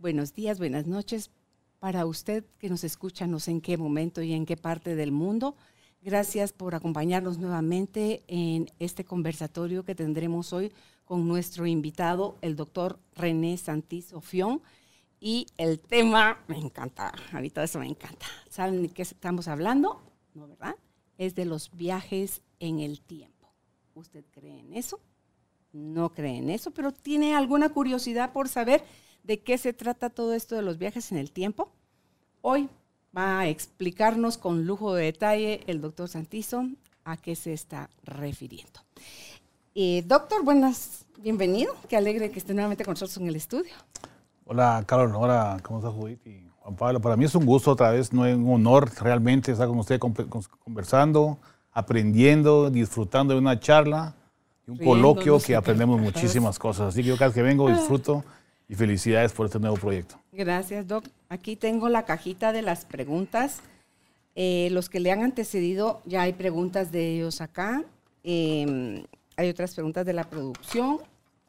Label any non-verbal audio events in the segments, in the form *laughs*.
buenos días, buenas noches para usted que nos escucha, no sé en qué momento y en qué parte del mundo. Gracias por acompañarnos nuevamente en este conversatorio que tendremos hoy con nuestro invitado, el doctor René Santis Ofión. Y el tema, me encanta, ahorita eso me encanta. ¿Saben de qué estamos hablando? ¿No, verdad? Es de los viajes en el tiempo. ¿Usted cree en eso? No cree en eso, pero tiene alguna curiosidad por saber de qué se trata todo esto de los viajes en el tiempo. Hoy va a explicarnos con lujo de detalle el doctor Santizo a qué se está refiriendo. Eh, doctor, buenas, bienvenido. Qué alegre que esté nuevamente con nosotros en el estudio. Hola, Carol. Hola, ¿cómo estás, Judith? Y Juan Pablo, para mí es un gusto otra vez, no es un honor realmente estar con usted conversando, aprendiendo, disfrutando de una charla, de un coloquio que aprendemos muchísimas cosas. Así que yo cada vez que vengo *gasps* disfruto y felicidades por este nuevo proyecto. Gracias, Doc. Aquí tengo la cajita de las preguntas. Eh, los que le han antecedido, ya hay preguntas de ellos acá. Eh, hay otras preguntas de la producción.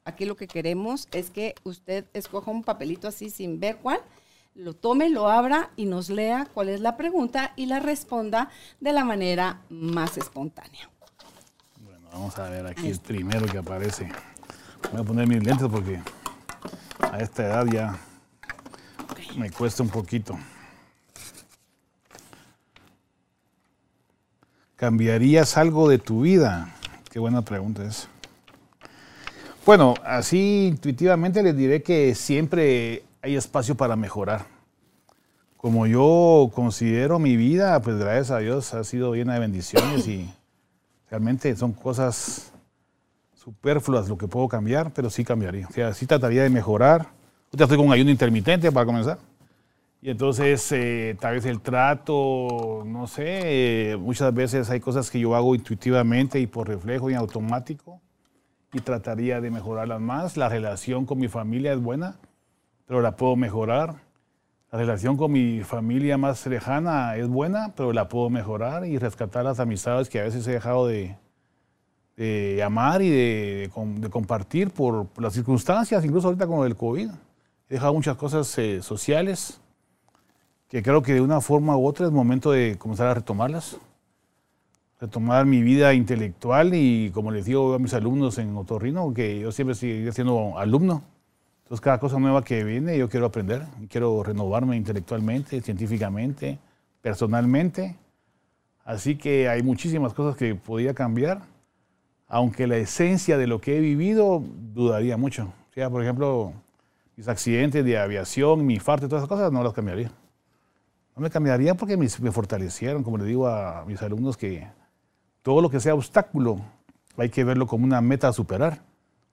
Aquí lo que queremos es que usted escoja un papelito así sin ver cuál, lo tome, lo abra y nos lea cuál es la pregunta y la responda de la manera más espontánea. Bueno, vamos a ver aquí el primero que aparece. Voy a poner mis lentes porque a esta edad ya me cuesta un poquito. ¿Cambiarías algo de tu vida? Qué buena pregunta es. Bueno, así intuitivamente les diré que siempre hay espacio para mejorar. Como yo considero mi vida, pues gracias a Dios ha sido llena de bendiciones y realmente son cosas superfluas lo que puedo cambiar, pero sí cambiaría. O sea, sí trataría de mejorar. Ahorita estoy con un ayuno intermitente para comenzar. Y entonces, eh, tal vez el trato, no sé, eh, muchas veces hay cosas que yo hago intuitivamente y por reflejo y automático y trataría de mejorarlas más. La relación con mi familia es buena, pero la puedo mejorar. La relación con mi familia más lejana es buena, pero la puedo mejorar y rescatar las amistades que a veces he dejado de, de amar y de, compartir por, las circunstancias, incluso ahorita con el COVID. He dejado muchas cosas eh, sociales que creo que de una forma u otra es momento de comenzar a retomarlas. Retomar mi vida intelectual y, como les digo a mis alumnos en Otorrino, que yo siempre sigo siendo alumno. Entonces, cada cosa nueva que viene, yo quiero aprender, quiero renovarme intelectualmente, científicamente, personalmente. Así que hay muchísimas cosas que podría cambiar, aunque la esencia de lo que he vivido dudaría mucho. O sea, por ejemplo, mis accidentes de aviación, mi infarto y todas esas cosas no las cambiaría. No me cambiaría porque me, fortalecieron, como le digo a mis alumnos, que todo lo que sea obstáculo hay que verlo como una meta a superar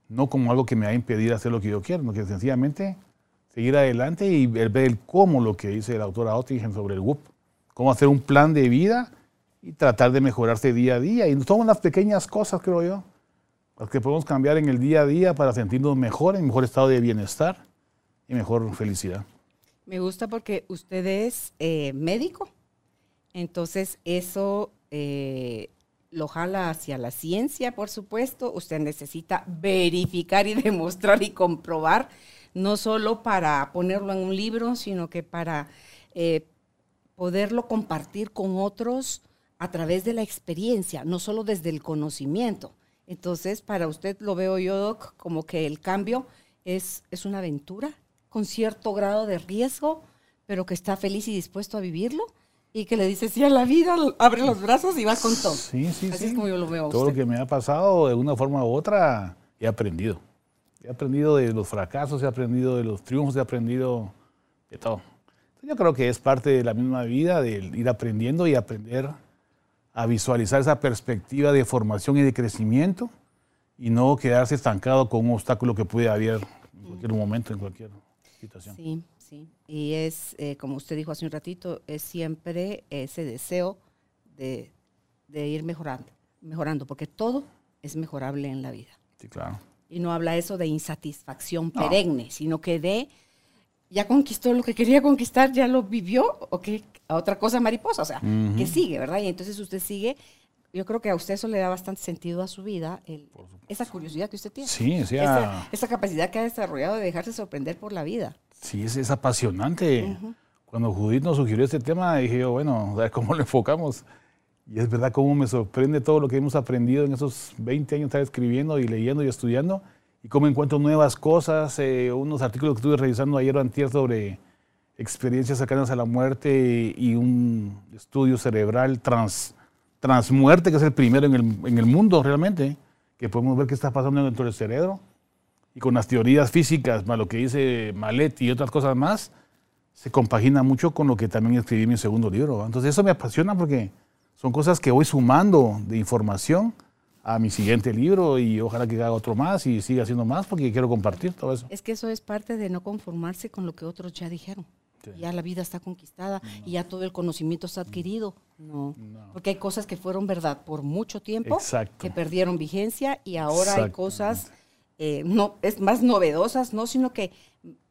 no como algo que me va a impedir hacer lo que yo quiero, sino que sencillamente seguir adelante y ver el cómo, lo que dice la autora Ottingen sobre el WUP, cómo hacer un plan de vida y tratar de mejorarse día a día. Y son las pequeñas cosas, creo yo, las que podemos cambiar en el día a día para sentirnos mejor, en mejor estado de bienestar y mejor felicidad. Me gusta porque usted es eh, médico, entonces eso eh, lo jala hacia la ciencia, por supuesto. Usted necesita verificar y *laughs* demostrar y comprobar, no solo para ponerlo en un libro, sino que para eh, poderlo compartir con otros a través de la experiencia, no solo desde el conocimiento. Entonces, para usted lo veo yo, Doc, como que el cambio es, es una aventura, con cierto grado de riesgo, pero que está feliz y dispuesto a vivirlo y que le dice sí a la vida, abre los brazos y va con todo. Sí, sí, Así sí. es como yo lo veo a Todo usted. lo que me ha pasado, de una forma u otra, he aprendido. He aprendido de los fracasos, he aprendido de los triunfos, he aprendido de todo. Yo creo que es parte de la misma vida, de ir aprendiendo y aprender a visualizar esa perspectiva de formación y de crecimiento y no quedarse estancado con un obstáculo que puede haber en cualquier momento, en cualquier situación. Sí, sí. Y es, eh, como usted dijo hace un ratito, es siempre ese deseo de, de ir mejorando, mejorando, porque todo es mejorable en la vida. Sí, claro. Y no habla eso de insatisfacción No. perenne, sino que de ya conquistó lo que quería conquistar, ya lo vivió, o que a otra cosa mariposa, o sea, que sigue, ¿verdad? Y entonces usted sigue. Yo creo que a usted eso le da bastante sentido a su vida, el- esa curiosidad que usted tiene. Sí, o sea, Esa, esa capacidad que ha desarrollado de dejarse sorprender por la vida. Sí, es, es apasionante. Cuando Judith nos sugirió este tema, dije yo, bueno, a ver cómo lo enfocamos. Y es verdad cómo me sorprende todo lo que hemos aprendido en esos 20 años de estar escribiendo y leyendo y estudiando. Y cómo encuentro nuevas cosas, eh, unos artículos que estuve revisando ayer o antier sobre experiencias cercanas a la muerte y un estudio cerebral trans, transmuerte, que es el primero en el, en el mundo realmente, que podemos ver qué está pasando dentro del cerebro y con las teorías físicas, más lo que dice Malet y otras cosas más, se compagina mucho con lo que también escribí en mi segundo libro. Entonces eso me apasiona porque son cosas que voy sumando de información a mi siguiente libro y ojalá que haga otro más y siga haciendo más porque quiero compartir todo eso. Es que eso es parte de no conformarse con lo que otros ya dijeron. Sí. Ya la vida está conquistada y ya todo el conocimiento está adquirido. No. Porque hay cosas que fueron verdad por mucho tiempo, Exacto. que perdieron vigencia y ahora hay cosas eh, no, es más novedosas, no, sino que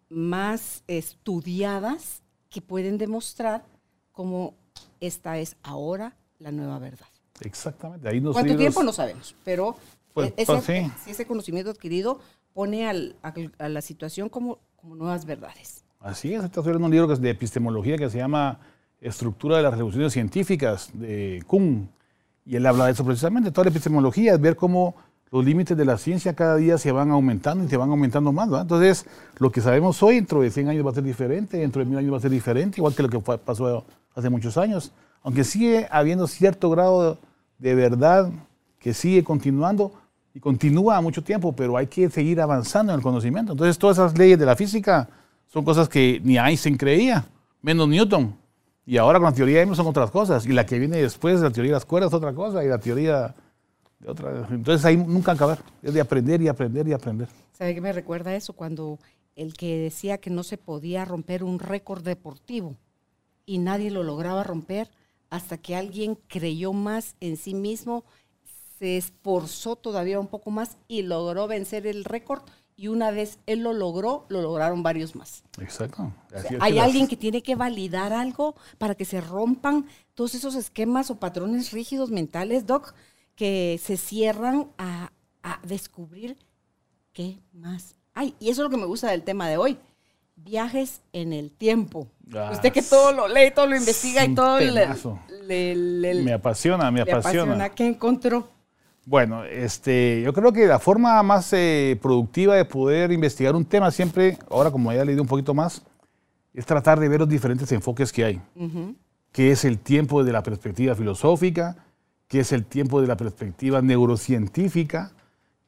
más estudiadas que pueden demostrar cómo esta es ahora la nueva verdad. Exactamente. Ahí los ¿Cuánto libros- tiempo? No sabemos, pero Pues, e- ese, pues, sí. ese conocimiento adquirido pone al- a, a la situación como, como nuevas verdades. Así es, está estudiando un libro que es de epistemología que se llama Estructura de las Revoluciones Científicas de Kuhn. Y él habla de eso precisamente. Toda la epistemología es ver cómo los límites de la ciencia cada día se van aumentando y se van aumentando más. ¿verdad? Entonces, lo que sabemos hoy, dentro de 100 años va a ser diferente, dentro de 1000 años va a ser diferente, igual que lo que pasó hace muchos años. Aunque sigue habiendo cierto grado de verdad que sigue continuando y continúa mucho tiempo, pero hay que seguir avanzando en el conocimiento. Entonces, todas esas leyes de la física son cosas que ni Einstein creía, menos Newton. Y ahora con la teoría de M son otras cosas. Y la que viene después, la teoría de las cuerdas, otra cosa. Y la teoría de otra. Entonces ahí nunca acabar. Es de aprender y aprender y aprender. ¿Sabe qué me recuerda eso? Cuando el que decía que no se podía romper un récord deportivo y nadie lo lograba romper hasta que alguien creyó más en sí mismo, se esforzó todavía un poco más y logró vencer el récord y una vez él lo logró, lo lograron varios más. Exacto. O sea, hay alguien que tiene que validar algo para que se rompan todos esos esquemas o patrones rígidos mentales, Doc, que se cierran a, a descubrir qué más hay. Y eso es lo que me gusta del tema de hoy. Viajes en el tiempo. Ah, Usted que todo lo lee, todo lo investiga es y todo le, le- le- Me apasiona, me le apasiona. ¿Qué encontró? Bueno, este, yo creo que la forma más eh, productiva de poder investigar un tema siempre, ahora como ya he leído un poquito más, es tratar de ver los diferentes enfoques que hay. Ujú. qué es el tiempo de la perspectiva filosófica, qué es el tiempo de la perspectiva neurocientífica,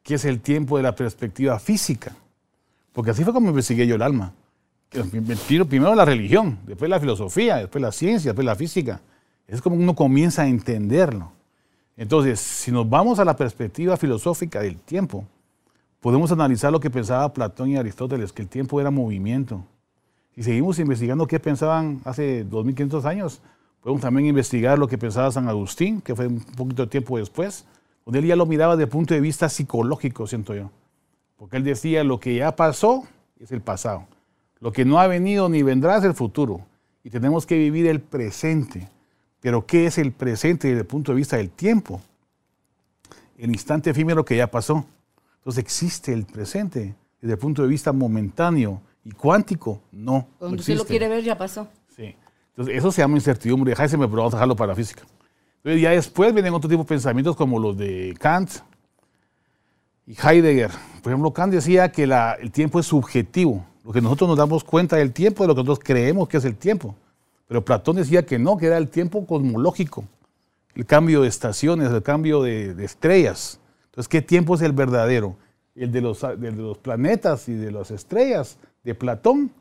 qué es el tiempo de la perspectiva física. Porque así fue como investigué yo el alma. Primero la religión, después la filosofía, después la ciencia, después la física. Es como uno comienza a entenderlo. Entonces, si nos vamos a la perspectiva filosófica del tiempo, podemos analizar lo que pensaba Platón y Aristóteles, que el tiempo era movimiento. Si seguimos investigando qué pensaban hace 2500 años, podemos también investigar lo que pensaba San Agustín, que fue un poquito de tiempo después, donde él ya lo miraba desde el punto de vista psicológico, siento yo. Porque él decía, lo que ya pasó es el pasado. Lo que no ha venido ni vendrá es el futuro. Y tenemos que vivir el presente. Pero ¿qué es el presente desde el punto de vista del tiempo? El instante efímero que ya pasó. Entonces existe el presente desde el punto de vista momentáneo y cuántico, no. no Cuando usted lo quiere ver, ya pasó. Sí. Entonces, eso se llama incertidumbre. Heisenberg, pero vamos a dejarlo para la física. Entonces, ya después vienen otro tipo de pensamientos como los de Kant y Heidegger. Por ejemplo, Kant decía que la- el tiempo es subjetivo. Lo que nosotros nos damos cuenta del tiempo, de lo que nosotros creemos que es el tiempo. Pero Platón decía que no, que era el tiempo cosmológico, el cambio de estaciones, el cambio de, estrellas. Entonces, ¿qué tiempo es el verdadero? ¿El de, los, de los planetas y de las estrellas de Platón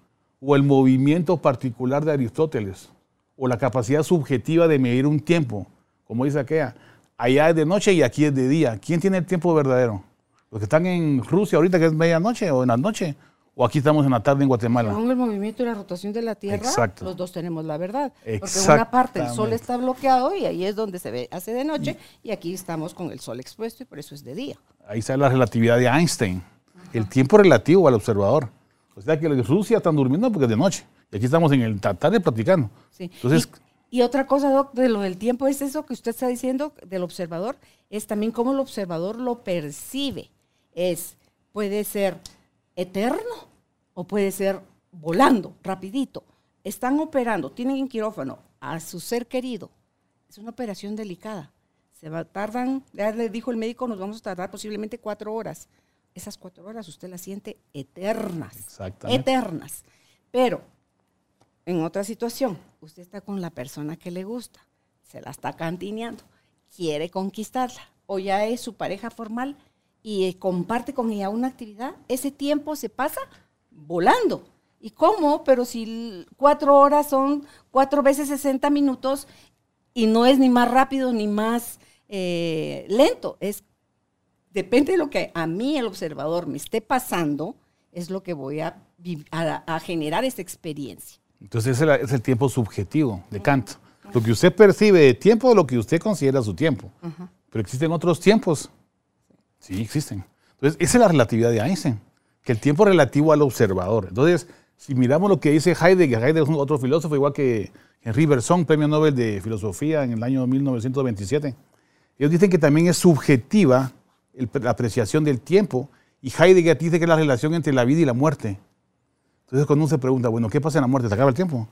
o el movimiento particular de Aristóteles? ¿O la capacidad subjetiva de medir un tiempo? Como dice aquella, allá es de noche y aquí es de día. ¿Quién tiene el tiempo verdadero? ¿Los que están en Rusia ahorita que es medianoche o en la noche? ¿O aquí estamos en la tarde en Guatemala? Con el movimiento y la rotación de la Tierra, Exacto. los dos tenemos la verdad. Porque una parte el sol está bloqueado y ahí es donde se ve, hace de noche, y aquí estamos con el sol expuesto y por eso es de día. Ahí está la relatividad de Einstein, el tiempo relativo al observador. O sea que los Rusia están durmiendo porque es de noche. Y aquí estamos en el tarde platicando. Sí. Entonces, y, y otra cosa, Doc, de lo del tiempo es eso que usted está diciendo del observador, es también cómo el observador lo percibe. Es, puede ser eterno o puede ser volando, rapidito. Están operando, tienen en quirófano a su ser querido. Es una operación delicada. Se va, tardan, ya le dijo el médico, nos vamos a tardar posiblemente cuatro horas. Esas cuatro horas usted las siente eternas. Exactamente. Eternas. Pero, en otra situación, usted está con la persona que le gusta, se la está cantineando, quiere conquistarla, o ya es su pareja formal y eh, comparte con ella una actividad, ese tiempo se pasa volando. ¿Y cómo? Pero si cuatro horas son cuatro veces 60 minutos y no es ni más rápido ni más eh, lento. Es, depende de lo que a mí, el observador, me esté pasando, es lo que voy a, a, a generar esa experiencia. Entonces ese es el tiempo subjetivo de Kant. Lo que usted percibe de tiempo es lo que usted considera su tiempo. Uh -huh. Pero existen otros tiempos. Sí, existen. Entonces esa es la relatividad de Einstein que el tiempo relativo al observador. Entonces, si miramos lo que dice Heidegger, Heidegger es otro filósofo, igual que Henri Bergson, premio Nobel de Filosofía en el año 1927. Ellos dicen que también es subjetiva el, la apreciación del tiempo, y Heidegger dice que es la relación entre la vida y la muerte. Entonces, cuando uno se pregunta, bueno, ¿qué pasa en la muerte? ¿Se acaba el tiempo?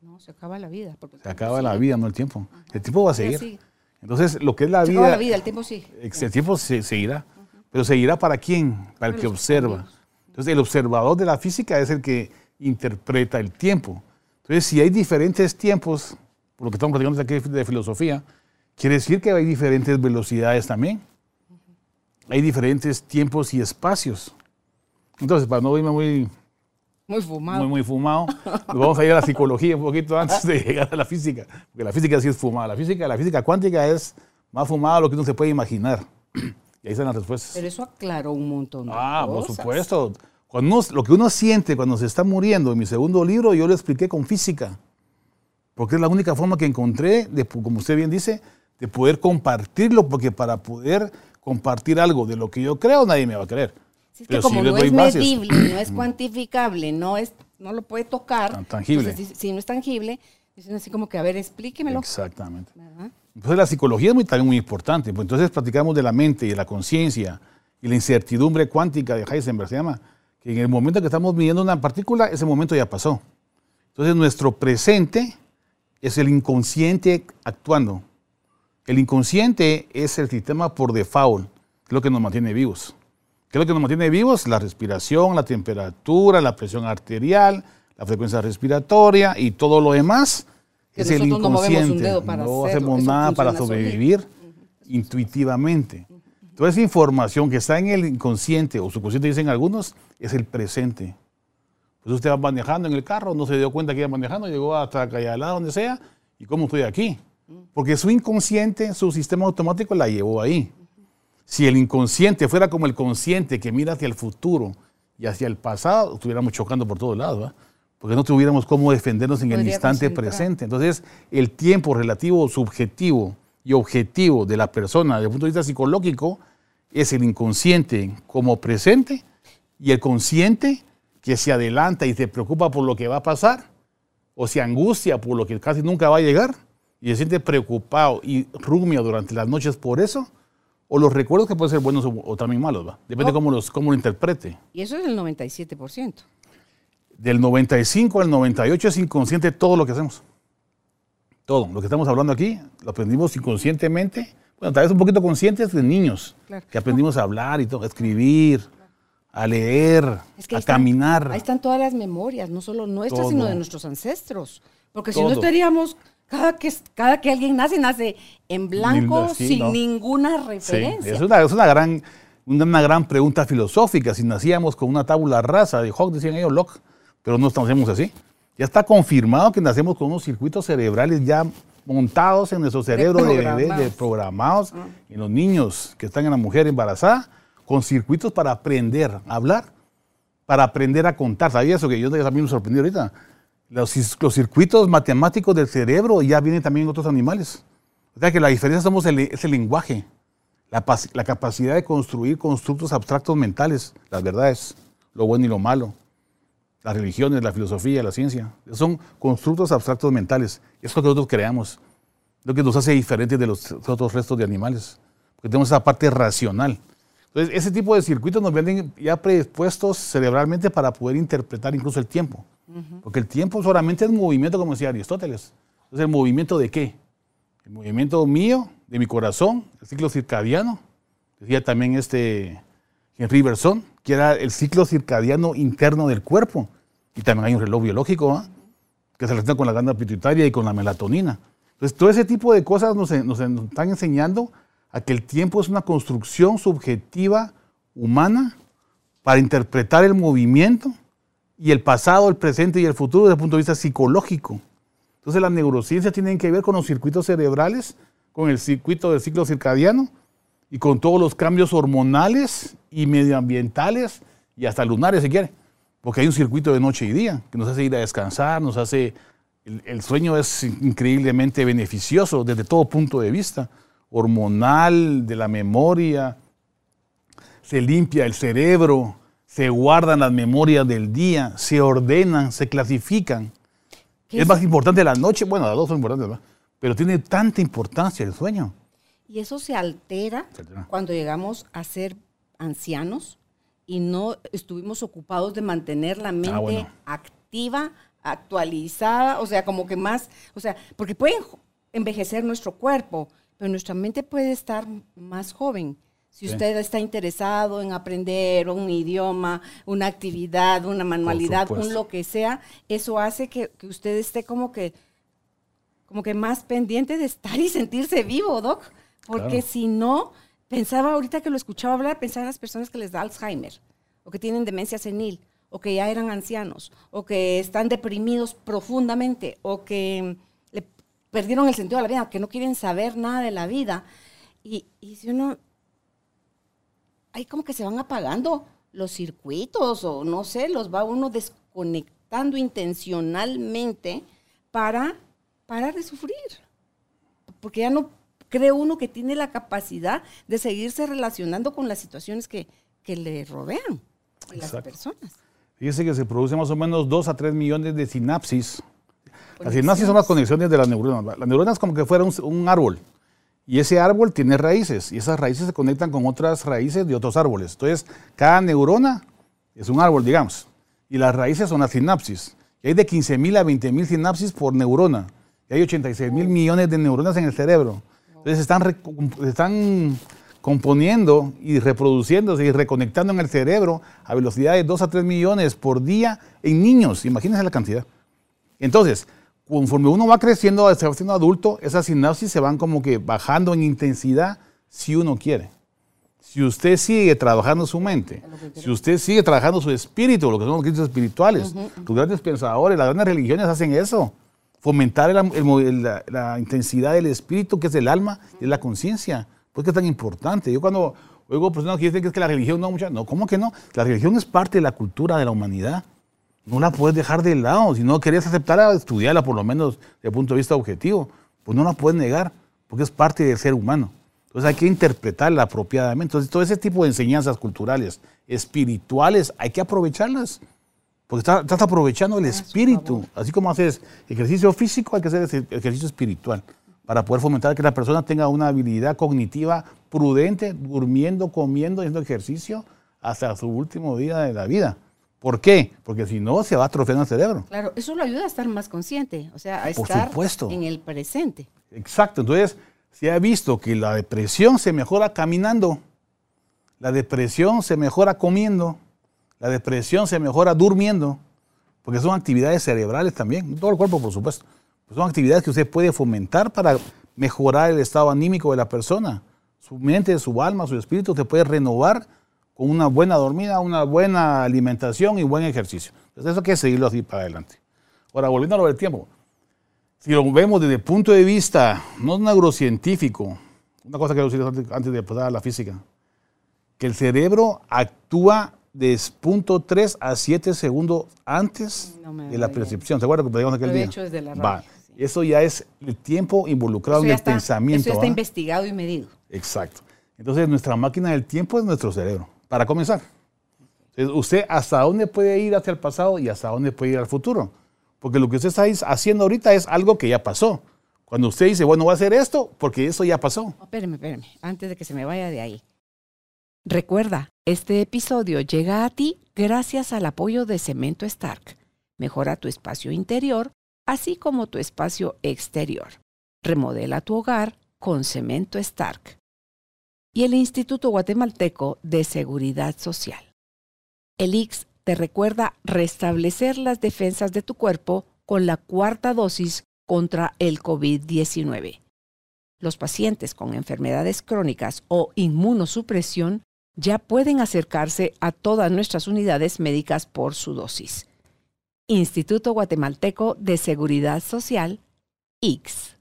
No, se acaba la vida. Se acaba la vida, no el tiempo. El tiempo va a seguir. Entonces, lo que es la se vida. acaba la vida, el tiempo sí. El tiempo se, seguirá. Pero seguirá para quién? Para el que observa. Entonces, el observador de la física es el que interpreta el tiempo. Entonces, si hay diferentes tiempos, por lo que estamos platicando aquí de filosofía, quiere decir que hay diferentes velocidades también. Hay diferentes tiempos y espacios. Entonces, para no irme muy, muy fumado, muy, muy fumado *laughs* vamos a ir a la psicología un poquito antes de llegar a la física. Porque la física sí es fumada. La física, la física cuántica es más fumada de lo que uno se puede imaginar. Ahí están las respuestas. Pero eso aclaró un montón de Ah, cosas. por supuesto. Cuando uno- lo que uno siente cuando se está muriendo, en mi segundo libro yo lo expliqué con física. Porque es la única forma que encontré, de, como usted bien dice, de poder compartirlo, porque para poder compartir algo de lo que yo creo, nadie me va a creer. Sí, es que Pero como si no es bases. medible, no es *clears throat* cuantificable, no es, no lo puede tocar. Tan tangible. entonces, dice- si no es tangible, dicen así como que, a ver, explíquemelo. Exactamente. ¿verdad? Entonces la psicología es muy, también muy importante. Pues entonces platicamos de la mente y de la conciencia y la incertidumbre cuántica de Heisenberg, se llama, que en el momento que estamos midiendo una partícula, ese momento ya pasó. Entonces nuestro presente es el inconsciente actuando. El inconsciente es el sistema por default, es lo que nos mantiene vivos. ¿Qué es lo que nos mantiene vivos? La respiración, la temperatura, la presión arterial, la frecuencia respiratoria y todo lo demás Que es el nosotros no movemos un inconsciente. dedo para no hacerlo, hacemos nada para sobrevivir intuitivamente. Toda esa información que está en el inconsciente o subconsciente, dicen algunos, es el presente. Pues usted va manejando en el carro, no se dio cuenta que iba manejando, llegó hasta lado, donde sea, y cómo estoy aquí. Porque su inconsciente, su sistema automático la llevó ahí. Si el inconsciente fuera como el consciente que mira hacia el futuro y hacia el pasado, estuviéramos chocando por todos lados. Porque no tuviéramos cómo defendernos en el instante concentrar. presente. Entonces, el tiempo relativo, subjetivo y objetivo de la persona desde el punto de vista psicológico es el inconsciente como presente y el consciente que se adelanta y se preocupa por lo que va a pasar o se angustia por lo que casi nunca va a llegar y se siente preocupado y rumia durante las noches por eso, o los recuerdos que pueden ser buenos o, o también malos, ¿va? Depende Oh. cómo, los, cómo lo interprete. Y eso es el 97%. Del 95 al 98 es inconsciente todo lo que hacemos. Todo. Lo que estamos hablando aquí lo aprendimos inconscientemente. Bueno, tal vez un poquito conscientes de niños, Claro. que aprendimos a hablar y todo, a escribir, a leer, Es que a están- caminar. Ahí están todas las memorias, no solo nuestras, Todo. sino de nuestros ancestros. Porque si no estaríamos, cada que, cada que alguien nace, nace en blanco, Sí, sin no. ninguna Sí, referencia. es una, es una gran, una, gran pregunta filosófica. Si nacíamos con una tábula rasa de Hawke, decían ellos, Locke, pero no nacemos así. Ya está confirmado que nacemos con unos circuitos cerebrales ya montados en nuestro cerebro de bebé, de Programados. programados, en los niños que están en la mujer embarazada, con circuitos para aprender a hablar, para aprender a contar. ¿Sabía eso? Que yo también me sorprendí ahorita. Los, los circuitos matemáticos del cerebro ya vienen también en otros animales. O sea que la diferencia somos el, es el lenguaje, la, la capacidad de construir constructos abstractos mentales, las verdades, lo bueno y lo malo, las religiones, la filosofía, la ciencia. Son constructos abstractos mentales. Es lo que nosotros creamos, lo que nos hace diferentes de los otros restos de animales, porque tenemos esa parte racional. Entonces, ese tipo de circuitos nos vienen ya predispuestos cerebralmente para poder interpretar incluso el tiempo. Porque el tiempo solamente es movimiento, como decía Aristóteles. Entonces, ¿el movimiento de qué? El movimiento mío, de mi corazón, el ciclo circadiano. Decía también este Henry Bergson, que era el ciclo circadiano interno del cuerpo. Y también hay un reloj biológico, ¿ah? que se relaciona con la glándula pituitaria y con la melatonina. Entonces, todo ese tipo de cosas nos, nos están enseñando a que el tiempo es una construcción subjetiva humana para interpretar el movimiento y el pasado, el presente y el futuro desde el punto de vista psicológico. Entonces las neurociencias tienen que ver con los circuitos cerebrales, con el circuito del ciclo circadiano y con todos los cambios hormonales y medioambientales y hasta lunares si quiere. Porque hay un circuito de noche y día que nos hace ir a descansar, nos hace... El, el sueño es increíblemente beneficioso desde todo punto de vista, hormonal, de la memoria, se limpia el cerebro, se guardan las memorias del día, se ordenan, se clasifican. ¿Qué Es es- más importante la noche, bueno, las dos son importantes, ¿verdad? pero tiene tanta importancia el sueño. Y eso se altera cuando llegamos a ser ancianos y no estuvimos ocupados de mantener la mente Ah, bueno. activa, actualizada, o sea, como que más, o sea, porque pueden envejecer nuestro cuerpo, pero nuestra mente puede estar más joven. Si Sí. usted está interesado en aprender un idioma, una actividad, una manualidad, un lo que sea, eso hace que, que usted esté como que como que más pendiente de estar y sentirse vivo, Doc. Porque Claro. si no, pensaba ahorita que lo escuchaba hablar, pensaba en las personas que les da Alzheimer, o que tienen demencia senil, o que ya eran ancianos, o que están deprimidos profundamente, o que le perdieron el sentido de la vida, que no quieren saber nada de la vida. Y, y si uno, ahí como que se van apagando los circuitos, o no sé, los va uno desconectando intencionalmente para parar de sufrir. Porque ya no cree uno que tiene la capacidad de seguirse relacionando con las situaciones que, que le rodean, a las personas. Fíjese que se producen más o menos 2 a 3 millones de sinapsis. Las sinapsis son las conexiones de las neuronas. Las neuronas como que fuera un, un árbol. Y ese árbol tiene raíces. Y esas raíces se conectan con otras raíces de otros árboles. Entonces, cada neurona es un árbol, digamos. Y las raíces son las sinapsis. Y hay de 15 mil a 20 mil sinapsis por neurona. Y hay 86 mil millones de neuronas en el cerebro. Entonces, se están, están componiendo y reproduciéndose y reconectando en el cerebro a velocidad de 2 a 3 millones por día en niños. Imagínense la cantidad. Entonces, conforme uno va creciendo, se va haciendo adulto, esas sinapsis se van como que bajando en intensidad si uno quiere. Si usted sigue trabajando su mente, si usted sigue trabajando su espíritu, lo que son los cristianos espirituales, los grandes pensadores, las grandes religiones hacen eso. Fomentar el el la, la intensidad del espíritu, que es el alma, y la conciencia. ¿Por qué es tan importante? Yo cuando oigo personas que dicen que es que la religión no, mucha, no, ¿cómo que no? La religión es parte de la cultura de la humanidad. No la puedes dejar de lado. Si no querías aceptarla, estudiarla por lo menos desde el punto de vista objetivo. Pues no la puedes negar, porque es parte del ser humano. Entonces hay que interpretarla apropiadamente. Entonces todo ese tipo de enseñanzas culturales, espirituales, hay que aprovecharlas. Porque está- estás aprovechando el espíritu. Así como haces ejercicio físico, hay que hacer ejercicio espiritual para poder fomentar que la persona tenga una habilidad cognitiva prudente, durmiendo, comiendo, haciendo ejercicio hasta su último día de la vida. ¿Por qué? Porque si no, se va atrofiando el cerebro. Claro, eso lo ayuda a estar más consciente, o sea, a Por estar supuesto. en el presente. Exacto. Entonces, se ha visto que la depresión se mejora caminando, la depresión se mejora comiendo, La depresión se mejora durmiendo, porque son actividades cerebrales también, todo el cuerpo por supuesto. Son actividades que usted puede fomentar para mejorar el estado anímico de la persona. Su mente, su alma, su espíritu se puede renovar con una buena dormida, una buena alimentación y buen ejercicio. Entonces eso hay que seguirlo así para adelante. Ahora, volviendo a lo del tiempo, si lo vemos desde el punto de vista no neurocientífico, una cosa que decir antes de pasar a la física, que el cerebro actúa de 0.3 a 7 segundos antes de la percepción. ¿Se acuerdan que pedíamos aquel Lo he día? hecho desde la Va. radio, sí. Eso ya es el tiempo involucrado en el está, pensamiento. Eso está ¿va? investigado y medido. Exacto. Entonces, nuestra máquina del tiempo es nuestro cerebro. Para comenzar, Entonces, usted hasta dónde puede ir hacia el pasado y hasta dónde puede ir al futuro. Porque lo que usted está haciendo ahorita es algo que ya pasó. Cuando usted dice, bueno, voy a hacer esto, porque eso ya pasó. Oh, espéreme, espéreme, antes de que se me vaya de ahí. Recuerda, este episodio llega a ti gracias al apoyo de Cemento Stark. Mejora tu espacio interior, así como tu espacio exterior. Remodela tu hogar con Cemento Stark. Y el Instituto Guatemalteco de Seguridad Social. El IX te recuerda restablecer las defensas de tu cuerpo con la cuarta dosis contra el COVID-19. Los pacientes con enfermedades crónicas o inmunosupresión ya pueden acercarse a todas nuestras unidades médicas por su dosis. Instituto Guatemalteco de Seguridad Social, IX.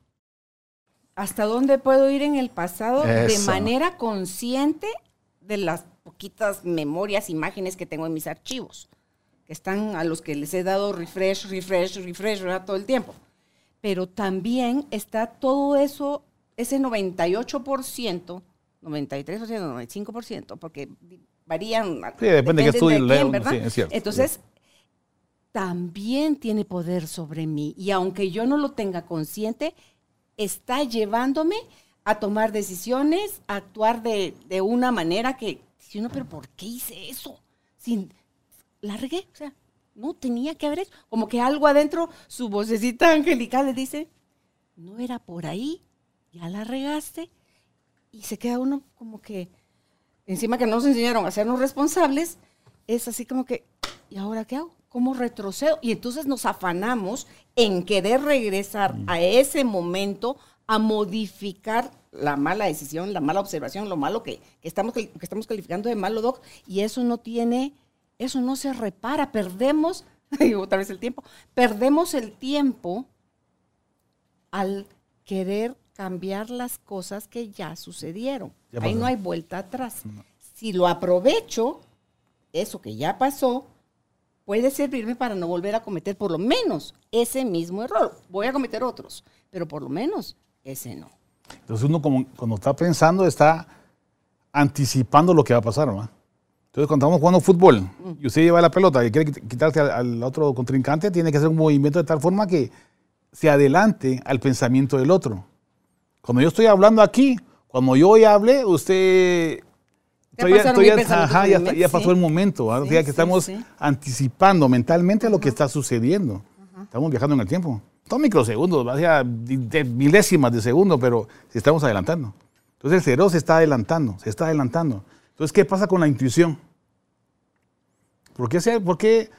¿Hasta dónde puedo ir en el pasado de manera consciente de las poquitas memorias, imágenes que tengo en mis archivos? Que están a los que les he dado refresh, refresh, refresh ¿verdad? todo el tiempo. Pero también está todo eso, ese 98%, 93%, 95%, porque varían. Sí, depende de qué estudio quién, lea uno, ¿verdad? sí, es cierto. Entonces, también tiene poder sobre mí. Y aunque yo no lo tenga consciente, está llevándome a tomar decisiones, a actuar de, de una manera que, si uno, pero ¿por qué hice eso? Sin, la regué, o sea, no tenía que haber hecho. Como que algo adentro, su vocecita angelical le dice, no era por ahí, ya la regaste. Y se queda uno como que, encima que no nos enseñaron a hacernos responsables, es así como que, ¿y ahora qué hago? ¿Cómo retrocedo? Y entonces nos afanamos en querer regresar a ese momento a modificar la mala decisión, la mala observación, lo malo que, que estamos, que estamos calificando de malo, Doc, y eso no tiene, eso no se repara, perdemos, *laughs* digo otra vez el tiempo, perdemos el tiempo al querer cambiar las cosas que ya sucedieron. Ya Ahí no hay vuelta atrás. Si lo aprovecho, eso que ya pasó, puede servirme para no volver a cometer por lo menos ese mismo error. Voy a cometer otros, pero por lo menos ese no. Entonces uno como, cuando está pensando está anticipando lo que va a pasar, ¿verdad? Entonces cuando estamos jugando fútbol y usted lleva la pelota y quiere quit- quitarse al, al otro contrincante, tiene que hacer un movimiento de tal forma que se adelante al pensamiento del otro. Cuando yo estoy hablando aquí, cuando yo ya hablé, usted... Todavía- todavía- ajá, ya, ya pasó sí. el momento, ¿verdad? o Sí, sea que sí, estamos anticipando mentalmente lo que está sucediendo. Estamos viajando en el tiempo. Son microsegundos, va a ser de- de milésimas de segundo, pero si estamos adelantando. Entonces el cerebro se está adelantando, se está adelantando. Entonces, ¿qué pasa con la intuición? ¿Por qué, por qué-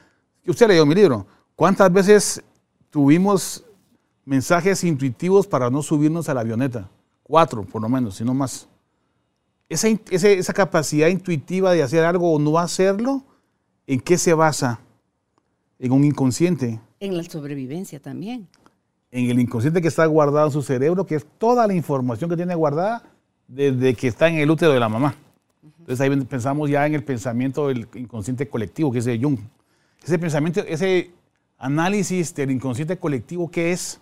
usted leyó mi libro? ¿Cuántas veces tuvimos mensajes intuitivos para no subirnos a la avioneta? Cuatro, por lo menos, si no más. Esa, ese- esa capacidad intuitiva de hacer algo o no hacerlo, ¿en qué se basa? En un inconsciente. En la sobrevivencia también. En el inconsciente que está guardado en su cerebro, que es toda la información que tiene guardada desde que está en el útero de la mamá. Entonces ahí pensamos ya en el pensamiento del inconsciente colectivo, que es de Jung. Ese pensamiento, ese análisis del inconsciente colectivo, ¿qué es?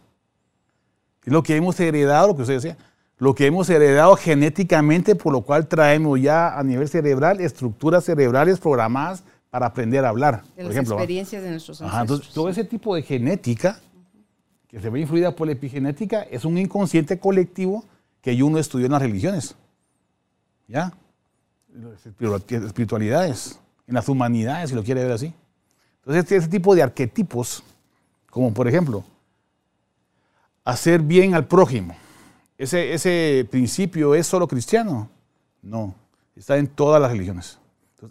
Es lo que hemos heredado, lo que usted decía, lo que hemos heredado genéticamente, por lo cual traemos ya a nivel cerebral estructuras cerebrales programadas para aprender a hablar, De por las ejemplo. experiencias de nuestros Ajá, ancestros. entonces, todo ese tipo de genética que se ve influida por la epigenética es un inconsciente colectivo que uno estudió en las religiones. ¿Ya? Las espiritu- espiritualidades, en las humanidades, si lo quiere ver así. Entonces, este- ese tipo de arquetipos, como por ejemplo, hacer bien al prójimo, ese, ese principio es solo cristiano. No, está en todas las religiones.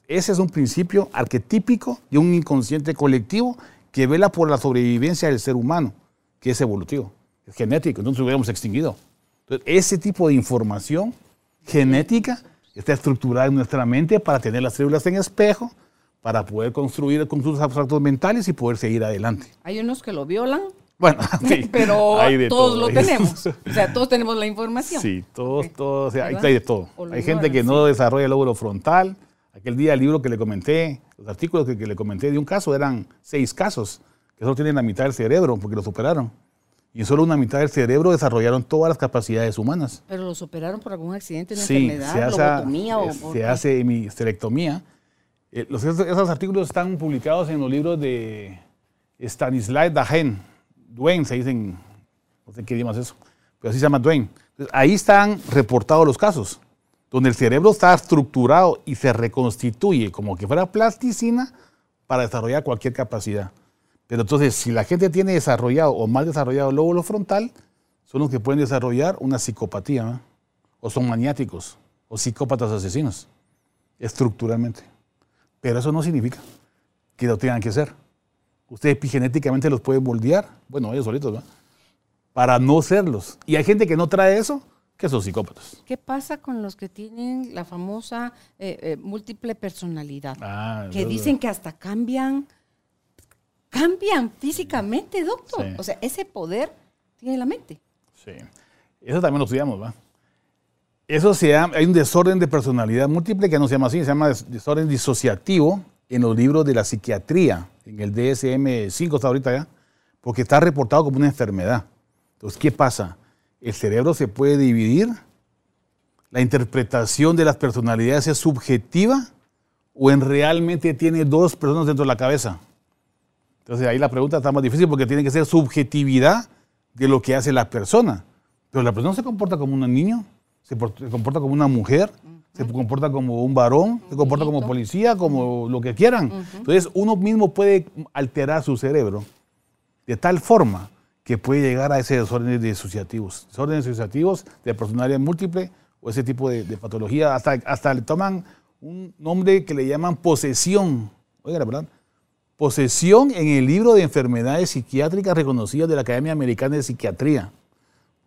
ese es un principio arquetípico de un inconsciente colectivo que vela por la sobrevivencia del ser humano, que es evolutivo, es genético, entonces hubiéramos extinguido. Entonces, ese tipo de información genética está estructurada en nuestra mente para tener las células en espejo, para poder construir con sus abstractos mentales y poder seguir adelante. Hay unos que lo violan. Bueno, *laughs* sí, pero todos lo tenemos. O sea, *laughs* todos tenemos la información. Sí, todos, todos, o sea, hay de todo. Hay gente que no desarrolla el lóbulo frontal. Aquel día el libro que le comenté, los artículos que, que, le comenté de un caso eran seis casos, que solo tienen la mitad del cerebro porque lo superaron. Y solo una mitad del cerebro desarrollaron todas las capacidades humanas. ¿Pero los operaron por algún accidente, una enfermedad, se hace, lobotomía o Se hace esterectomía. Eh, los, esos artículos están publicados en los libros de Stanislav Dagen, Dwayne, se dicen, no sé qué idioma es eso, pero así se llama Dwayne. ahí están reportados los casos, donde el cerebro está estructurado y se reconstituye como que fuera plasticina para desarrollar cualquier capacidad. Pero entonces, si la gente tiene desarrollado o mal desarrollado el lóbulo frontal, son los que pueden desarrollar una psicopatía, o son maniáticos, o psicópatas asesinos, estructuralmente. Pero eso no significa que lo tengan que ser. Ustedes epigenéticamente los pueden moldear, bueno, ellos solitos, ¿verdad? Para no serlos. Y hay gente que no trae eso, que son psicópatas. ¿Qué pasa con los que tienen la famosa eh, eh, múltiple personalidad? Ah, que dicen que hasta cambian cambian físicamente, doctor. O sea, ese poder tiene la mente. Sí. Eso también lo estudiamos, ¿va? Eso se llama, hay un desorden de personalidad múltiple que no se llama así, se llama desorden disociativo en los libros de la psiquiatría, en el DSM-5 está ahorita ya, porque está reportado como una enfermedad. Entonces, ¿qué pasa? El cerebro se puede dividir, la interpretación de las personalidades es subjetiva o en realmente tiene dos personas dentro de la cabeza. Entonces ahí la pregunta está más difícil porque tiene que ser subjetividad de lo que hace la persona. Pero la persona se comporta como un niño, se comporta como una mujer, se comporta como un varón, se comporta como policía, como lo que quieran. Entonces uno mismo puede alterar su cerebro de tal forma que puede llegar a ese desorden disociativos. Desórdenes disociativos de personalidad múltiple o ese tipo de, patología. Hasta, hasta le toman un nombre que le llaman posesión. Oiga, ¿verdad? posesión en el libro de enfermedades psiquiátricas reconocidas de la Academia Americana de Psiquiatría.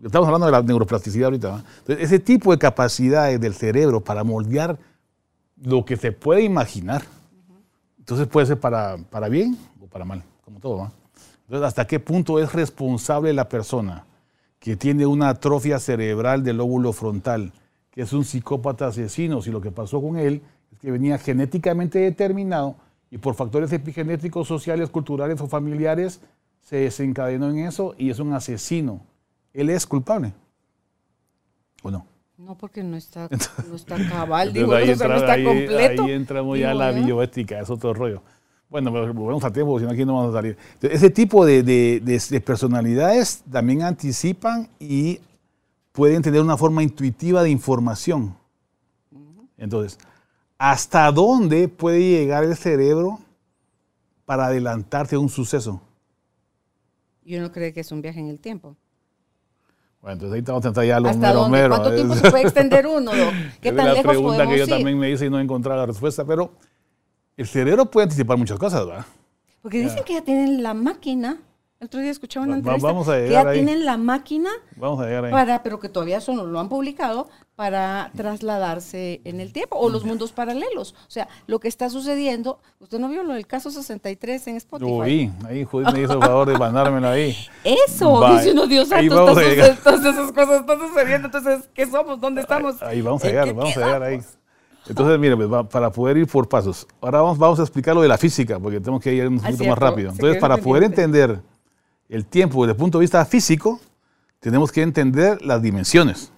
Estamos hablando de la neuroplasticidad ahorita. Entonces, ese tipo de capacidades del cerebro para moldear lo que se puede imaginar. Entonces puede ser para, para bien o para mal, como todo. Entonces, ¿hasta qué punto es responsable la persona que tiene una atrofia cerebral del lóbulo frontal, que es un psicópata asesino, si lo que pasó con él es que venía genéticamente determinado y por factores epigenéticos, sociales, culturales o familiares se desencadenó en eso y es un asesino. Él es culpable. ¿O no? No, porque no está, *laughs* no está cabal, digo, ahí no está completo. Ahí entramos ya la bioética, es otro rollo. Bueno, volvemos a tiempo, si no aquí no vamos a salir. ese tipo de, de, de, personalidades también anticipan y pueden tener una forma intuitiva de información. Entonces, ¿Hasta dónde puede llegar el cerebro para adelantarte a un suceso? Yo no creo que es un viaje en el tiempo. Bueno, entonces ahí estamos a ya los ¿Hasta dónde? ¿Cuánto tiempo se puede extender *laughs* uno? ¿Qué tan es la pregunta que yo también me hice y no he encontrado la respuesta, pero el cerebro puede anticipar muchas cosas, ¿verdad? Porque dicen que ya tienen la máquina el otro día escuchaba una entrevista que ya tienen la máquina para, pero que todavía eso no lo han publicado, para trasladarse en el tiempo o los mundos paralelos. O sea, lo que está sucediendo, usted no vio lo del caso 63 en Spotify. Lo vi, ahí Judith me hizo el favor de mandármelo ahí. Eso, dice uno, Dios santo, todas esas cosas están sucediendo, entonces, ¿qué somos? ¿Dónde estamos? Ahí, vamos a llegar, vamos a llegar ahí. Entonces, mire, pues, para poder ir por pasos, ahora vamos, vamos a explicar lo de la física, porque tenemos que ir un poquito más rápido. Entonces, para poder entender el tiempo desde el punto de vista físico, tenemos que entender las dimensiones.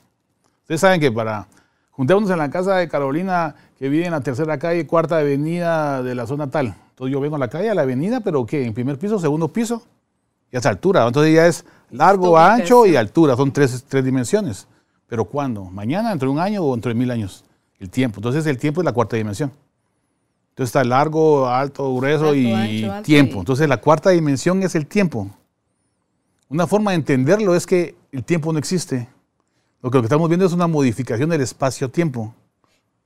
Ustedes saben que para juntarnos en la casa de Carolina, que vive en la tercera calle, cuarta avenida de la zona tal. Entonces yo vengo a la calle, a la avenida, pero ¿qué? ¿En primer piso, segundo piso? Y hasta altura. Entonces ya es largo, ancho y altura. Son tres, tres dimensiones. ¿Pero cuándo? ¿Mañana, dentro de un año o dentro de mil años? El tiempo. Entonces el tiempo es la cuarta dimensión. Entonces está largo, alto, grueso y tiempo. Entonces la cuarta dimensión es el tiempo. Una forma de entenderlo es que el tiempo no existe. Lo que, estamos viendo es una modificación del espacio-tiempo.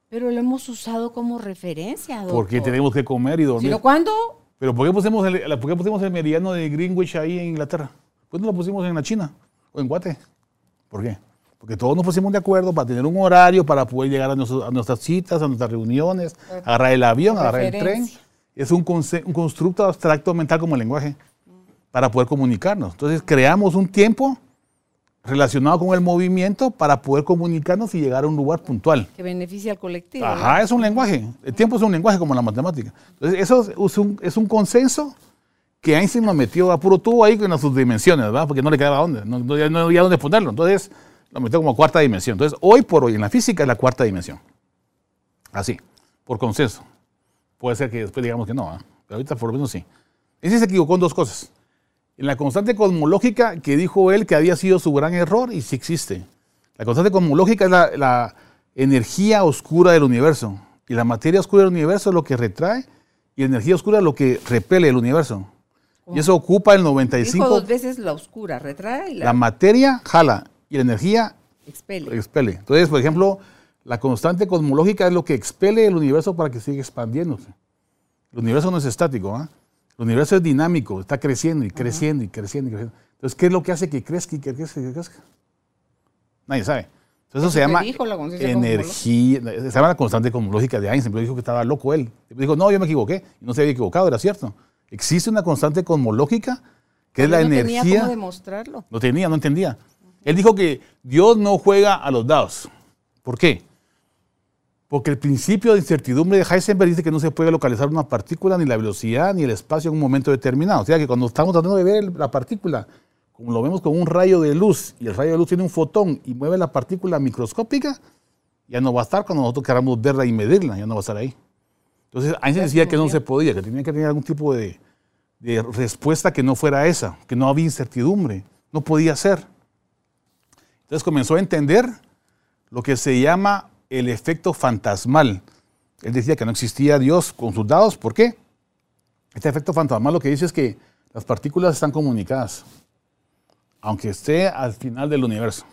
Pero lo hemos usado como referencia, doctor. Porque tenemos que comer y dormir. ¿Sino cuándo? Pero ¿por qué, pusimos el, ¿por qué pusimos el meridiano de Greenwich ahí en Inglaterra? ¿Por qué no lo pusimos en la China o en Guate? ¿Por qué? Porque todos nos pusimos de acuerdo para tener un horario, para poder llegar a, nuestros- a nuestras citas, a nuestras reuniones, agarrar el avión, agarrar el tren. Es un, conce- un constructo abstracto mental como el lenguaje para poder comunicarnos. Entonces creamos un tiempo relacionado con el movimiento para poder comunicarnos y llegar a un lugar puntual. Que beneficia al colectivo. Ajá, es un lenguaje. El tiempo es un lenguaje como la matemática. Entonces, eso es- un, es un consenso que Einstein lo metió a puro tubo ahí con sus dimensiones, ¿verdad? Porque no le quedaba dónde, no, no, no había dónde ponerlo. Entonces, lo metió como cuarta dimensión. Entonces, hoy por hoy en la física es la cuarta dimensión. Así, por consenso. Puede ser que después digamos que no, ¿ah? pero ahorita por lo menos sí. Ese se equivocó en dos cosas. En la constante cosmológica que dijo él que había sido su gran error y sí existe. La constante cosmológica es la, la energía oscura del universo. Y la materia oscura del universo es lo que retrae y la energía oscura es lo que repele el universo. Y eso ocupa el Dijo 95. dos veces la oscura, retrae y la, La materia jala y la energía expele. expele. Entonces, por ejemplo, la constante cosmológica es lo que expele el universo para que siga expandiéndose. El universo no es estático, ¿ah? El universo es dinámico, está creciendo y creciendo y creciendo y creciendo. Entonces, ¿qué es lo que hace que crezca y que crezca y que crezca? Nadie sabe. Entonces, eso se llama dijo la energía, se llama la constante cosmológica de Einstein, pero dijo que estaba loco él. Dijo, no, yo me equivoqué, no se había equivocado, era cierto. Existe una constante cosmológica que es la no energía. tenía cómo demostrarlo. No tenía, no entendía. Él dijo que Dios no juega a los dados. ¿Por qué? Porque el principio de incertidumbre de Heisenberg dice que no se puede localizar una partícula, ni la velocidad, ni el espacio en un momento determinado. O sea que cuando estamos tratando de ver la partícula, como lo vemos con un rayo de luz, y el rayo de luz tiene un fotón y mueve la partícula microscópica, ya no va a estar cuando nosotros queramos verla y medirla, ya no va a estar ahí. Entonces Einstein decía que no se podía, que tenía que tener algún tipo de, de respuesta que no fuera esa, que no había incertidumbre, no podía ser. Entonces comenzó a entender lo que se llama el efecto fantasmal. Él decía que no existía Dios con sus dados. ¿Por qué? Este efecto fantasmal lo que dice es que las partículas están comunicadas, aunque esté al final del universo.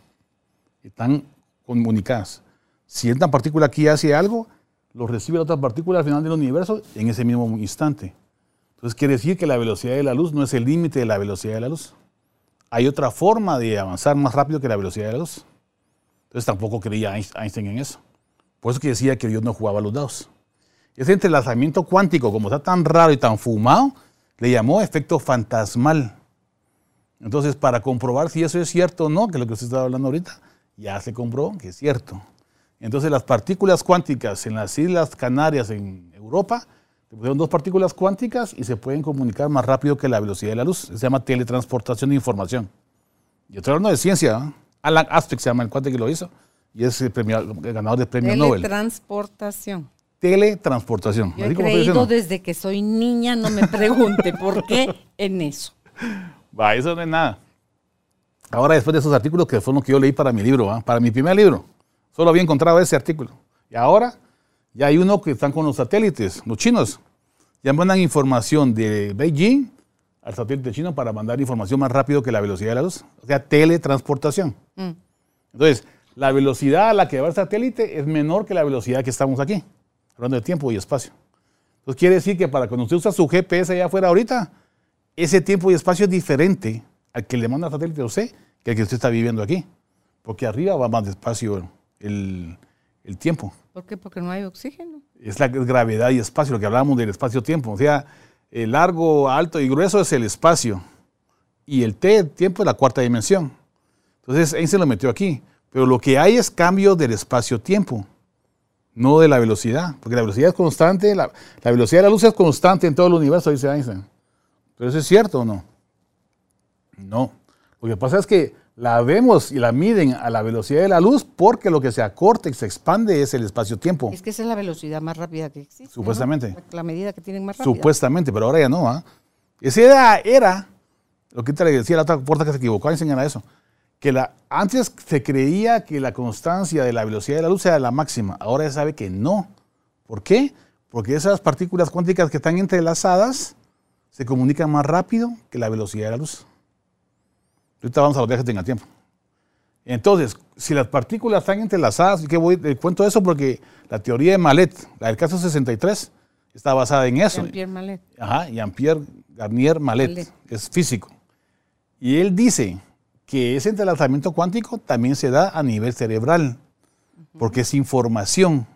Están comunicadas. Si esta partícula aquí hace algo, lo recibe la otra partícula al final del universo en ese mismo instante. Entonces quiere decir que la velocidad de la luz no es el límite de la velocidad de la luz. Hay otra forma de avanzar más rápido que la velocidad de la luz. Entonces tampoco creía Einst- Einstein en eso. Por eso que decía que Dios no jugaba a los dados. Ese entrelazamiento cuántico, como está tan raro y tan fumado, le llamó efecto fantasmal. Entonces, para comprobar si eso es cierto o no, que es lo que usted estaba hablando ahorita, ya se comprobó que es cierto. Entonces, las partículas cuánticas en las Islas Canarias, en Europa, se pusieron dos partículas cuánticas y se pueden comunicar más rápido que la velocidad de la luz. Se llama teletransportación de información. Yo estoy hablando de ciencia. ¿no? Alan Aspect se llama el cuate que lo hizo y es el, premio- el ganador del premio Nobel. Teletransportación. Teletransportación. Yo he creído desde que soy niña, no me pregunte *laughs* por qué en eso. Va, eso no es nada. Ahora, después de esos artículos que fueron los que yo leí para mi libro, para mi primer libro, solo había encontrado ese artículo. Y ahora ya hay uno que están con los satélites, los chinos. Ya mandan información de Beijing al satélite chino para mandar información más rápido que la velocidad de la luz. O sea, teletransportación. Mm. Entonces, la velocidad a la que va el satélite es menor que la velocidad que estamos aquí, hablando de tiempo y espacio. Entonces, quiere decir que para cuando usted usa su GPS allá afuera ahorita, ese tiempo y espacio es diferente al que le manda el satélite a usted que al que usted está viviendo aquí. Porque arriba va más despacio el, el tiempo. ¿Por qué? Porque no hay oxígeno. Es la gravedad y espacio, lo que hablábamos del espacio-tiempo. O sea, el largo, alto y grueso es el espacio. Y el T, el tiempo, es la cuarta dimensión. Entonces, Einstein lo metió aquí. Pero lo que hay es cambio del espacio-tiempo, no de la velocidad. Porque la velocidad es constante, la, la velocidad de la luz es constante en todo el universo, dice Einstein. ¿Pero eso es cierto o no? No. Lo que pasa es que la vemos y la miden a la velocidad de la luz porque lo que se acorta y se expande es el espacio-tiempo. Es que esa es la velocidad más rápida que existe. Supuestamente. La, la medida que tienen más rápida. Supuestamente, pero ahora ya no. ¿ah? Ese era, era, lo que te le decía la otra puerta que se equivocó enseñar eso, que la, antes se creía que la constancia de la velocidad de la luz era la máxima, ahora ya sabe que no. ¿Por qué? Porque esas partículas cuánticas que están entrelazadas se comunican más rápido que la velocidad de la luz. Ahorita vamos a los viajes en el tiempo. Entonces, si las partículas están entrelazadas, ¿y qué voy? Eh, cuento eso porque la teoría de Malet, la del caso 63, está basada en eso. Jean-Pierre Mallet. Ajá, Jean-Pierre Garnier Malet, Mallet. es físico. Y él dice que ese entrelazamiento cuántico también se da a nivel cerebral, porque es información.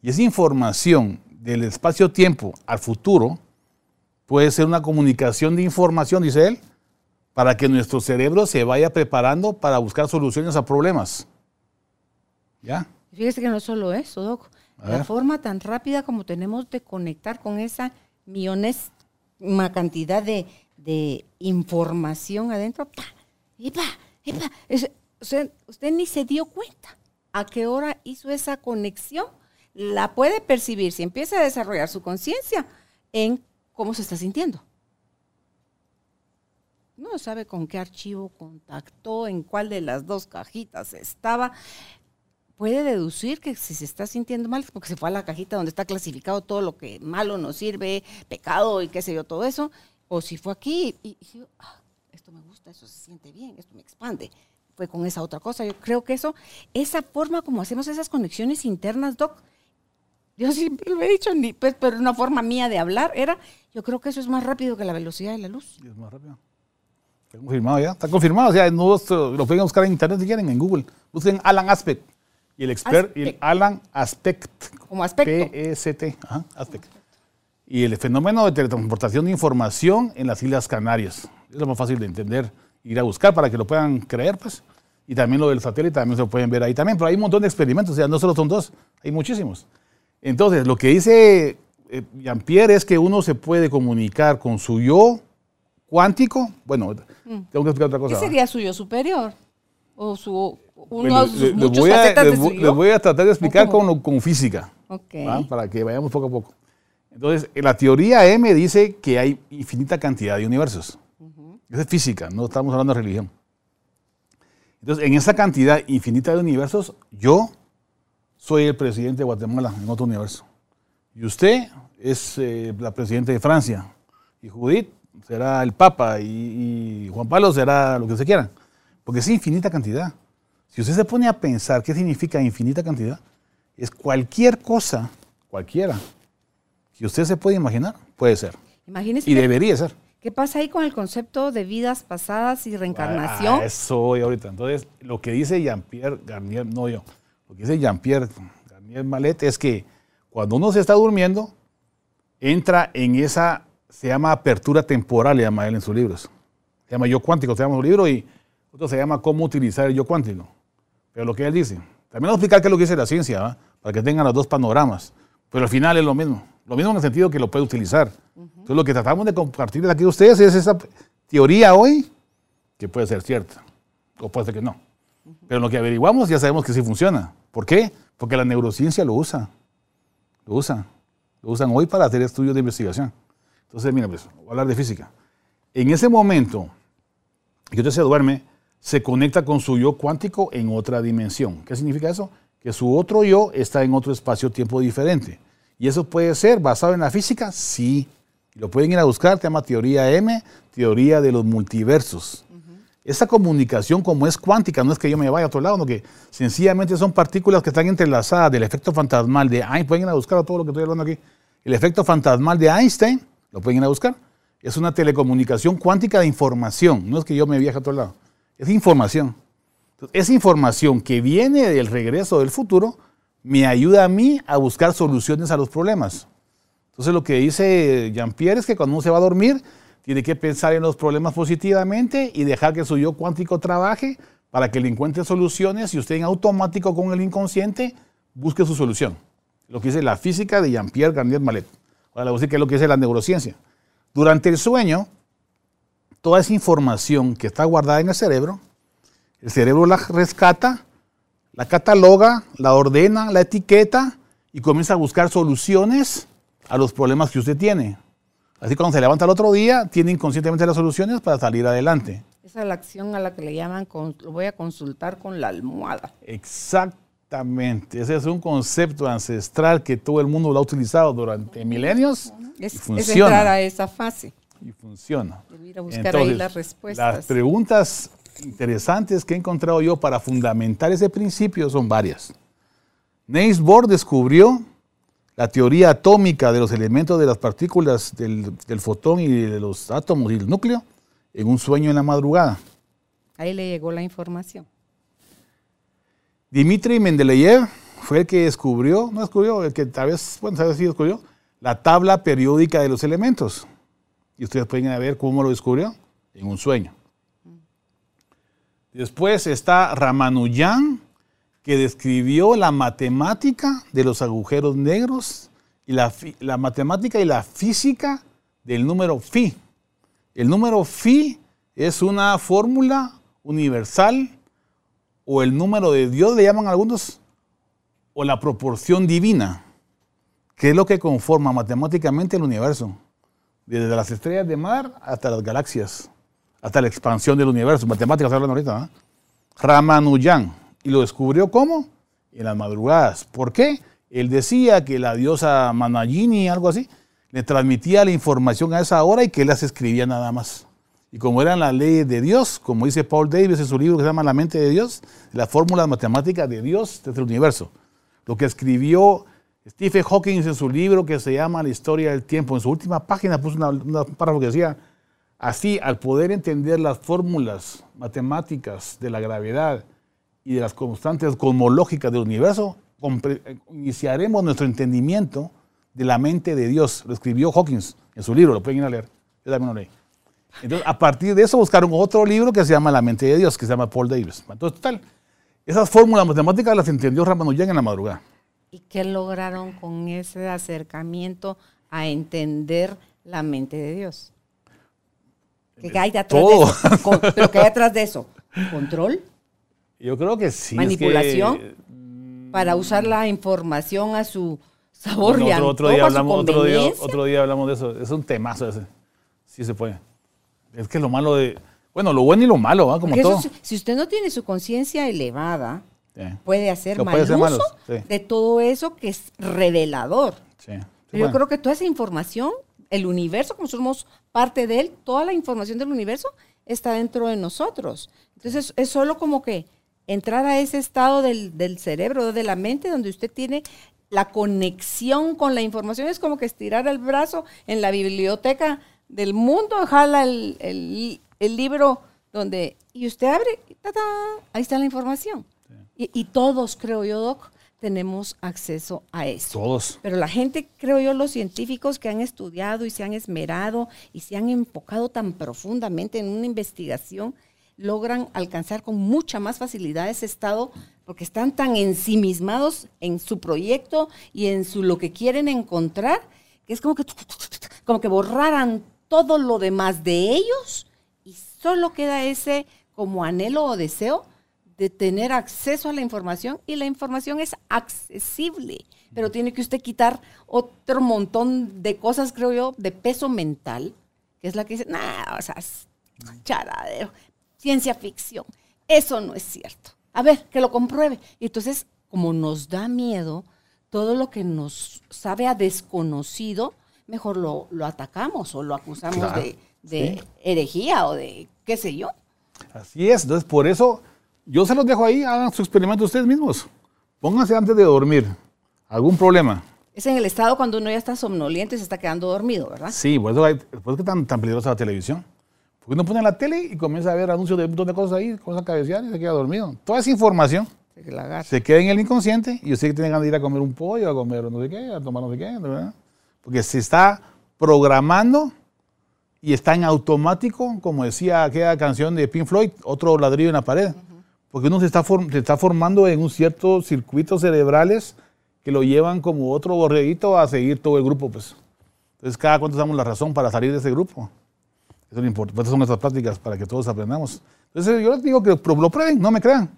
Y esa información del espacio-tiempo al futuro puede ser una comunicación de información, dice él, para que nuestro cerebro se vaya preparando para buscar soluciones a problemas. ¿Ya? Y Fíjese que no es solo eso, Doc. A La ver. forma tan rápida como tenemos de conectar con esa millonésima cantidad de, de información adentro. ¡pa! ¡Epa! ¡Epa! Es- usted, usted ni se dio cuenta a qué hora hizo esa conexión. La puede percibir si empieza a desarrollar su conciencia en cómo se está sintiendo. No sabe con qué archivo contactó, en cuál de las dos cajitas estaba puede deducir que si se está sintiendo mal porque se fue a la cajita donde está clasificado todo lo que malo nos sirve, pecado y qué sé yo, todo eso, o si fue aquí y, "Ah, esto me gusta, eso se siente bien, esto me expande. Fue con esa otra cosa. Yo creo que eso, esa forma como hacemos esas conexiones internas, Doc, yo siempre lo he dicho, ni, pues, pero una forma mía de hablar era, yo creo que eso es más rápido que la velocidad de la luz. Es más rápido. Está confirmado ya. Está confirmado. O sea, no, lo pueden buscar en internet si quieren, en Google. Busquen Alan Aspect. Y el expert, y el. Alan Aspect. Como aspecto. P-E-S-T. Ajá, Aspect. Y el fenómeno de teletransportación de información en las Islas Canarias. Es lo más fácil de entender, ir a buscar para que lo puedan creer, pues. Y también lo del satélite también se lo pueden ver ahí también. Pero hay un montón de experimentos, o sea, no solo son dos, hay muchísimos. Entonces, lo que dice eh, Jean-Pierre es que uno se puede comunicar con su yo cuántico. Bueno, tengo que explicar otra cosa. ¿Qué sería su yo superior? O su, uno le- muchos voy a- de su yo. les voy a tratar de explicar con, física. Ok. ¿va? para que vayamos poco a poco. Entonces, en la teoría M dice que hay infinita cantidad de universos. Esa es física, no estamos hablando de religión. Entonces, en esa cantidad infinita de universos, yo soy el presidente de Guatemala en otro universo. Y usted es eh, la presidenta de Francia. Y Judith será el Papa. Y, y Juan Pablo será lo que se quieran. Porque es infinita cantidad. Si usted se pone a pensar qué significa infinita cantidad, es cualquier cosa, cualquiera, que usted se puede imaginar, puede ser. Imagínese Y debería ser. qué pasa ahí con el concepto de vidas pasadas y reencarnación. Ah, eso voy ahorita. Entonces, lo que dice Jean-Pierre Garnier, no yo, lo que dice Jean-Pierre Garnier Malet es que cuando uno se está durmiendo, entra en esa, se llama apertura temporal, le llama él en sus libros. Se llama yo cuántico, se llama su libro, y otro se llama cómo utilizar el yo cuántico. Pero lo que él dice, también voy a explicar qué es lo que dice la ciencia, ¿va? para que tengan los dos panoramas. Pero al final es lo mismo. Lo mismo en el sentido que lo puede utilizar. Entonces, lo que tratamos de compartir aquí a ustedes es esa teoría hoy que puede ser cierta o puede ser que no. Pero lo que averiguamos ya sabemos que sí funciona. ¿Por qué? Porque la neurociencia lo usa. Lo usa. Lo usan hoy para hacer estudios de investigación. Entonces, mira, pues, voy a hablar de física. En ese momento que usted se duerme, se conecta con su yo cuántico en otra dimensión. ¿Qué significa eso? Que su otro yo está en otro espacio-tiempo diferente. ¿Y eso puede ser basado en la física? Sí. Lo pueden ir a buscar, se llama teoría M, teoría de los multiversos. Esa comunicación como es cuántica, no es que yo me vaya a otro lado, no que sencillamente son partículas que están entrelazadas del efecto fantasmal de Einstein. Pueden ir a buscar todo lo que estoy hablando aquí. El efecto fantasmal de Einstein, lo pueden ir a buscar. Es una telecomunicación cuántica de información. No es que yo me viaje a otro lado. Es información. Entonces, esa información que viene del regreso del futuro me ayuda a mí a buscar soluciones a los problemas. Entonces lo que dice Jean-Pierre es que cuando uno se va a dormir, tiene que pensar en los problemas positivamente y dejar que su yo cuántico trabaje para que le encuentre soluciones y usted en automático con el inconsciente busque su solución. Lo que dice la física de Jean-Pierre Garnier Mallet. Ahora le voy a decir qué es lo que dice la neurociencia. Durante el sueño, toda esa información que está guardada en el cerebro, el cerebro la rescata, la cataloga, la ordena, la etiqueta y comienza a buscar soluciones a los problemas que usted tiene. Así cuando se levanta el otro día, tiene inconscientemente las soluciones para salir adelante. Esa es la acción a la que le llaman, lo voy a consultar con la almohada. Exactamente. Ese es un concepto ancestral que todo el mundo lo ha utilizado durante milenios Es, y es funciona. entrar a esa fase. y funciona. Debo ir a buscar ahí las respuestas. Las preguntas interesantes que he encontrado yo para fundamentar ese principio son varias. Niels Bohr descubrió la teoría atómica de los elementos de las partículas del, del, fotón y de los átomos y el núcleo en un sueño en la madrugada. Ahí le llegó la información. Dmitri Mendeleev fue el que descubrió, no descubrió, el que tal vez, bueno, sabes si descubrió, la tabla periódica de los elementos. Y ustedes pueden ver cómo lo descubrió en un sueño. Después está Ramanujan, que describió la matemática de los agujeros negros y la, la, matemática y la física del número phi. El número phi es una fórmula universal o el número de Dios, le llaman algunos, o la proporción divina, que es lo que conforma matemáticamente el universo, desde las estrellas de mar hasta las galaxias, hasta la expansión del universo. Matemáticas hablan ahorita. ¿eh? Ramanujan. ¿Y lo descubrió cómo? En las madrugadas. ¿Por qué? Él decía que la diosa Manayini, algo así, le transmitía la información a esa hora y que él las escribía nada más. Y como eran las leyes de Dios, como dice Paul Davis en su libro que se llama La mente de Dios, la fórmula matemática de Dios desde el universo. Lo que escribió Stephen Hawking en su libro que se llama La historia del tiempo. En su última página puso una párrafo que decía, así, al poder entender las fórmulas matemáticas de la gravedad y de las constantes cosmológicas del universo, iniciaremos nuestro entendimiento de la mente de Dios. Lo escribió Hawkins en su libro, lo pueden ir a leer. Yo también lo leí. Entonces, a partir de eso buscaron otro libro que se llama La mente de Dios, que se llama Paul Davis. Entonces, total, esas fórmulas matemáticas las entendió Ramanujan en la madrugada. ¿Y qué lograron con ese acercamiento a entender la mente de Dios? ¿Qué hay detrás de eso? *laughs* ¿Pero qué hay detrás de eso? ¿Control? Yo creo que sí. ¿Manipulación? Que, para usar la información a su sabor y otro, otro día hablamos, otro día, otro día hablamos de eso. Es un temazo ese. Sí se puede. Es que lo malo de. Bueno, lo bueno y lo malo, ¿va? como todo. si usted no tiene su conciencia elevada, puede hacer mal uso de todo eso que es revelador. Pero yo creo que toda esa información, el universo, como somos parte de él, toda la información del universo está dentro de nosotros. Entonces es solo como que entrar a ese estado del, del cerebro, de la mente, donde usted tiene la conexión con la información. Es como que estirar el brazo en la biblioteca del mundo, jala el, el, libro donde, y usted abre, ahí está la información. Y, y, todos, creo yo, Doc, tenemos acceso a eso. Todos. Pero la gente, creo yo, los científicos que han estudiado y se han esmerado y se han enfocado tan profundamente en una investigación, logran alcanzar con mucha más facilidad ese estado porque están tan ensimismados en su proyecto y en su lo que quieren encontrar, que es como que, como que borraran todo lo demás de ellos y solo queda ese como anhelo o deseo de tener acceso a la información y la información es accesible, pero tiene que usted quitar otro montón de cosas, creo yo, de peso mental, que es la que dice, nada, o sea, charadero, ciencia ficción, eso no es cierto. A ver, que lo compruebe. Y entonces, como nos da miedo, todo lo que nos sabe a desconocido, mejor lo, lo atacamos o lo acusamos de, herejía o de qué sé yo. Así es, entonces por eso yo se los dejo ahí, hagan su experimento ustedes mismos. Pónganse antes de dormir. ¿Algún problema? Es en el estado cuando uno ya está somnoliento y se está quedando dormido, ¿verdad? Sí, por eso, por eso es tan, tan peligrosa la televisión. Porque uno pone la tele y comienza a ver anuncios de un montón de cosas ahí, cosas cabecear y se queda dormido. Toda esa información se, se queda en el inconsciente y usted tiene ganas de ir a comer un pollo, a comer no sé qué, a tomar no sé qué, ¿verdad? Porque se está programando y está en automático, como decía aquella canción de Pink Floyd, otro ladrillo en la pared. Porque uno se está, se está formando en un cierto circuitos cerebrales que lo llevan como otro borreguito a seguir todo el grupo. Pues. Entonces, cada cuánto damos la razón para salir de ese grupo. Eso es lo importante. Estas son nuestras prácticas para que todos aprendamos. Entonces, yo les digo que lo prueben, no me crean.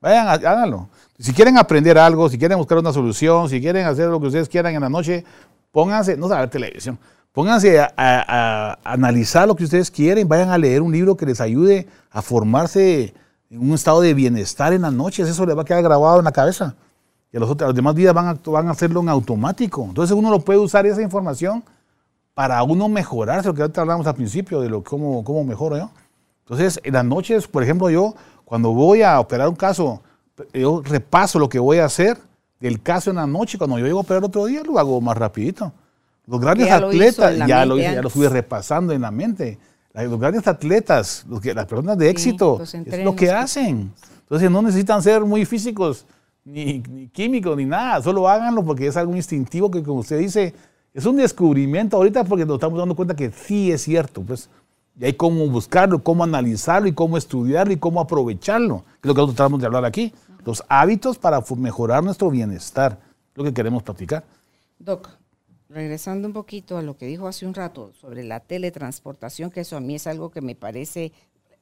Vayan, háganlo. Si quieren aprender algo, si quieren buscar una solución, si quieren hacer lo que ustedes quieran en la noche, pónganse, no a ver televisión, pónganse a, analizar lo que ustedes quieren, vayan a leer un libro que les ayude a formarse en un estado de bienestar en las noches, eso les va a quedar grabado en la cabeza. Y a los, otros, demás días van a, a hacerlo en automático. Entonces uno lo puede usar esa información para uno mejorarse, lo que ahorita hablamos al principio de lo cómo, cómo yo. Entonces, en las noches, por ejemplo, yo cuando voy a operar un caso, yo repaso lo que voy a hacer del caso en la noche. Cuando yo llego a operar otro día, lo hago más rapidito. Los grandes atletas, ya, lo hice, ya lo fui repasando en la mente. Los grandes atletas, los que, las personas de éxito, es lo que hacen. Entonces no necesitan ser muy físicos, ni, ni, químicos, ni nada. Solo háganlo porque es algo instintivo que, como usted dice, es un descubrimiento ahorita porque nos estamos dando cuenta que sí es cierto. Pues, y hay cómo buscarlo, cómo analizarlo y cómo estudiarlo y cómo aprovecharlo, que es lo que nosotros tratamos de hablar aquí. Los hábitos para mejorar nuestro bienestar, lo que queremos practicar. Doc, regresando un poquito a lo que dijo hace un rato sobre la teletransportación, que eso a mí es algo que me parece,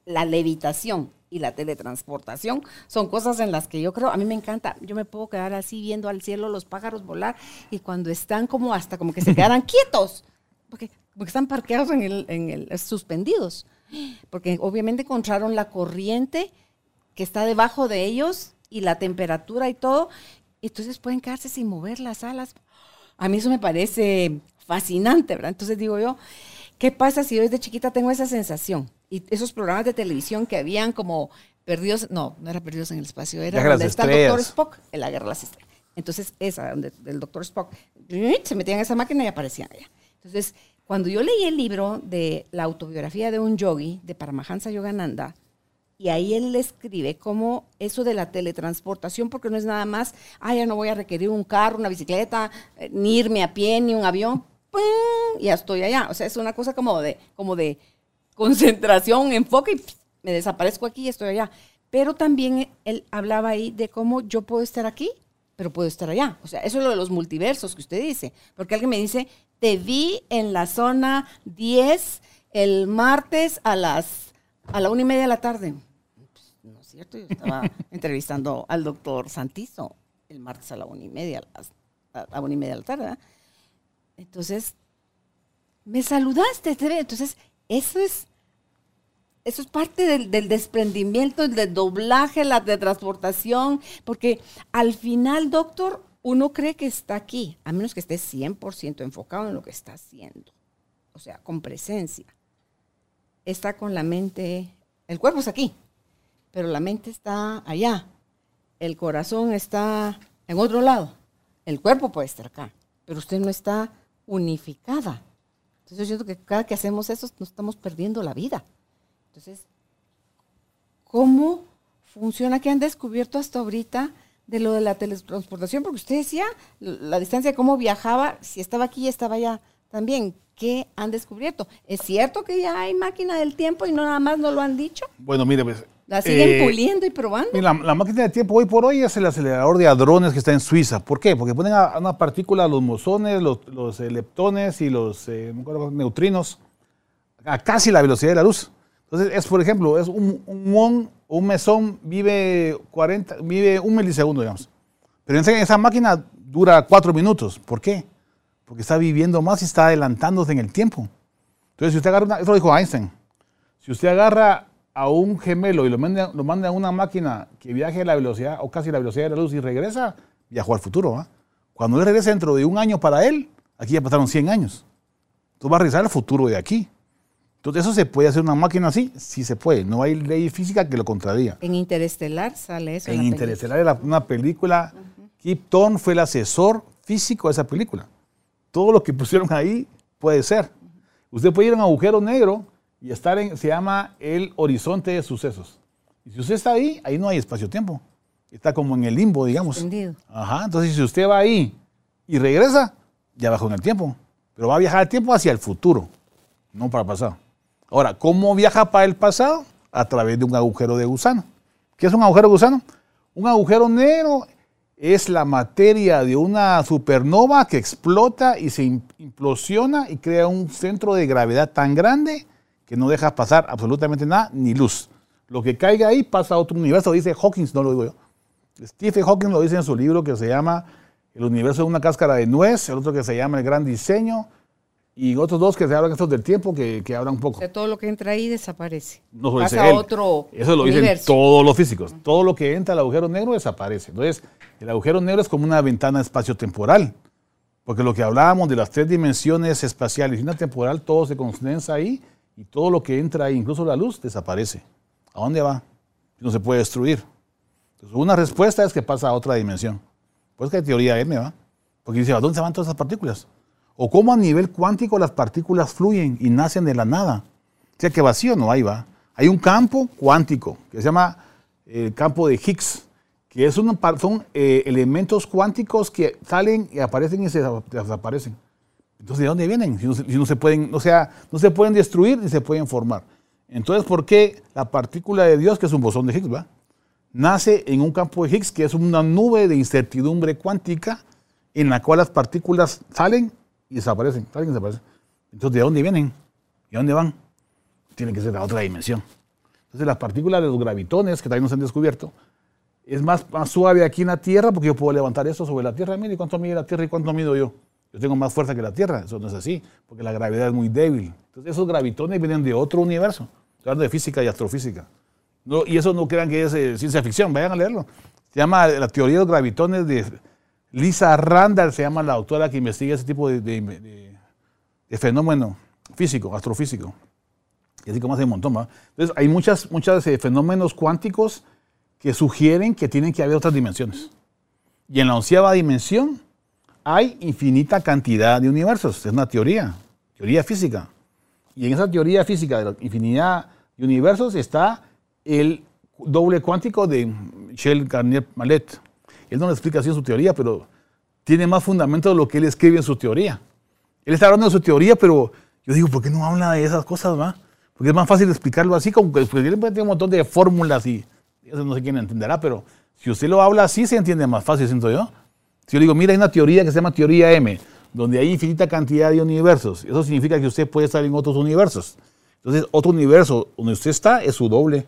la levitación y la teletransportación son cosas en las que yo creo, a mí me encanta, yo me puedo quedar así viendo al cielo los pájaros volar y cuando están como hasta como que se quedaran *laughs* quietos, porque, porque están parqueados en el, en el, suspendidos, porque obviamente encontraron la corriente que está debajo de ellos y la temperatura y todo, entonces pueden quedarse sin mover las alas a mí eso me parece fascinante, ¿verdad? Entonces digo yo, ¿qué pasa si yo desde chiquita tengo esa sensación? Y esos programas de televisión que habían como perdidos, no, no era perdidos en el espacio, era donde está el doctor Spock, en la guerra de las estrellas. Entonces, esa, donde el doctor Spock, se metían en esa máquina y aparecían allá. Entonces, cuando yo leí el libro de la autobiografía de un yogi, de Paramahansa Yogananda, y ahí él le escribe como eso de la teletransportación, porque no es nada más, ah, ya no voy a requerir un carro, una bicicleta, eh, ni irme a pie, ni un avión, ¡pum! ya estoy allá. O sea, es una cosa como de, como de concentración, enfoque, y me desaparezco aquí y estoy allá. Pero también él hablaba ahí de cómo yo puedo estar aquí, pero puedo estar allá. O sea, eso es lo de los multiversos que usted dice. Porque alguien me dice, te vi en la zona 10 el martes a las a la una y media de la tarde. ¿Cierto? Yo estaba *laughs* entrevistando al doctor Santizo el martes a la una y media, a la una y media de la tarde. Entonces, me saludaste, entonces, eso es, eso es parte del, del, desprendimiento, del doblaje, la de transportación, porque al final, doctor, uno cree que está aquí, a menos que esté 100% enfocado en lo que está haciendo, o sea, con presencia. Está con la mente, el cuerpo es aquí, pero la mente está allá, el corazón está en otro lado, el cuerpo puede estar acá, pero usted no está unificada. Entonces yo siento que cada que hacemos eso nos estamos perdiendo la vida. Entonces, ¿cómo funciona? ¿Qué han descubierto hasta ahorita de lo de la teletransportación? Porque usted decía la distancia, cómo viajaba, si estaba aquí, estaba allá también. ¿Qué han descubierto? ¿Es cierto que ya hay máquina del tiempo y no nada más no lo han dicho? Bueno, mire, pues ¿La siguen eh, puliendo y probando? La, máquina de tiempo hoy por hoy es el acelerador de hadrones que está en Suiza. ¿Por qué? Porque ponen a, una partícula los mosones, los, los leptones y los eh, neutrinos a casi la velocidad de la luz. Entonces, es por ejemplo, es un, un, un mesón vive, 40, vive un milisegundo, digamos. Pero en esa máquina dura cuatro minutos. ¿Por qué? Porque está viviendo más y está adelantándose en el tiempo. Entonces, si usted agarra, una, eso lo dijo Einstein, si usted agarra a un gemelo y lo manda, lo manda a una máquina que viaje a la velocidad o casi la velocidad de la luz y regresa, viajó al futuro. Cuando él regrese dentro de un año para él, aquí ya pasaron 100 años. Entonces va a regresar al futuro de aquí. Entonces, ¿eso se puede hacer una máquina así? Sí se puede. No hay ley física que lo contradiga. En Interestelar sale eso. En, Interestelar era una película. Kip Thorne fue el asesor físico de esa película. Todo lo que pusieron ahí puede ser. Usted puede ir a un agujero negro y estar en, se llama el horizonte de sucesos. Y si usted está ahí, ahí no hay espacio-tiempo. Está como en el limbo, digamos. Ajá, entonces si usted va ahí y regresa, ya bajó en el tiempo. Pero va a viajar el tiempo hacia el futuro, no para el pasado. Ahora, ¿cómo viaja para el pasado? A través de un agujero de gusano. ¿Qué es un agujero de gusano? Un agujero negro es la materia de una supernova que explota y se implosiona y crea un centro de gravedad tan grande que no deja pasar absolutamente nada, ni luz. Lo que caiga ahí pasa a otro universo, dice Hawkins, no lo digo yo. Stephen Hawking lo dice en su libro que se llama El universo de una cáscara de nuez, el otro que se llama El gran diseño, y otros dos que se hablan estos del tiempo, que, que hablan un poco. todo lo que entra ahí desaparece. No Pasa a otro Eso lo dicen todos los físicos. Todo lo que entra al agujero negro desaparece. Entonces, el agujero negro es como una ventana espacio-temporal. Porque lo que hablábamos de las tres dimensiones espaciales y una temporal, todo se condensa ahí y todo lo que entra ahí, incluso la luz, desaparece. ¿A dónde va? No se puede destruir. Entonces, una respuesta es que pasa a otra dimensión. Pues que teoría M va. Porque dice, ¿a dónde se van todas esas partículas? O cómo a nivel cuántico las partículas fluyen y nacen de la nada. O sea que vacío no hay, va. Hay un campo cuántico que se llama el eh, campo de Higgs, que es un, son eh, elementos cuánticos que salen y aparecen y se desaparecen. Entonces, ¿de dónde vienen? Si no, se pueden, o sea, no se pueden destruir ni se pueden formar. Entonces, ¿por qué la partícula de Dios, que es un bosón de Higgs, va? nace en un campo de Higgs, que es una nube de incertidumbre cuántica, en la cual las partículas salen y desaparecen, salen y desaparecen. Entonces, ¿de dónde vienen? ¿Y a dónde van? Tienen que ser de otra dimensión. Entonces, las partículas de los gravitones, que también nos han descubierto, es más, más suave aquí en la Tierra, porque yo puedo levantar esto sobre la Tierra. Mire cuánto mide la Tierra y cuánto mido yo. Yo tengo más fuerza que la Tierra. Eso no es así, porque la gravedad es muy débil. Entonces, esos gravitones vienen de otro universo. Hablando de física y astrofísica. No, y eso no crean que es eh, ciencia ficción, vayan a leerlo. Se llama La teoría de los gravitones de Lisa Randall, se llama la autora que investiga ese tipo de, fenómeno físico, astrofísico. Y así como hace un montón. ¿va? Entonces, hay muchos muchas, eh, fenómenos cuánticos que sugieren que tienen que haber otras dimensiones. Y en la onceava dimensión hay infinita cantidad de universos. Es una teoría, teoría física. Y en esa teoría física de la infinidad de universos está el doble cuántico de Michel Garnier Mallet. Él no lo explica así en su teoría, pero tiene más fundamento de lo que él escribe en su teoría. Él está hablando de su teoría, pero yo digo, ¿por qué no habla de esas cosas, va? Porque es más fácil explicarlo así, como que pues, tiene un montón de fórmulas y eso no sé quién entenderá, pero si usted lo habla así, se entiende más fácil, siento yo. Si yo digo, mira, hay una teoría que se llama teoría M, donde hay infinita cantidad de universos, eso significa que usted puede estar en otros universos. Entonces, otro universo donde usted está es su doble.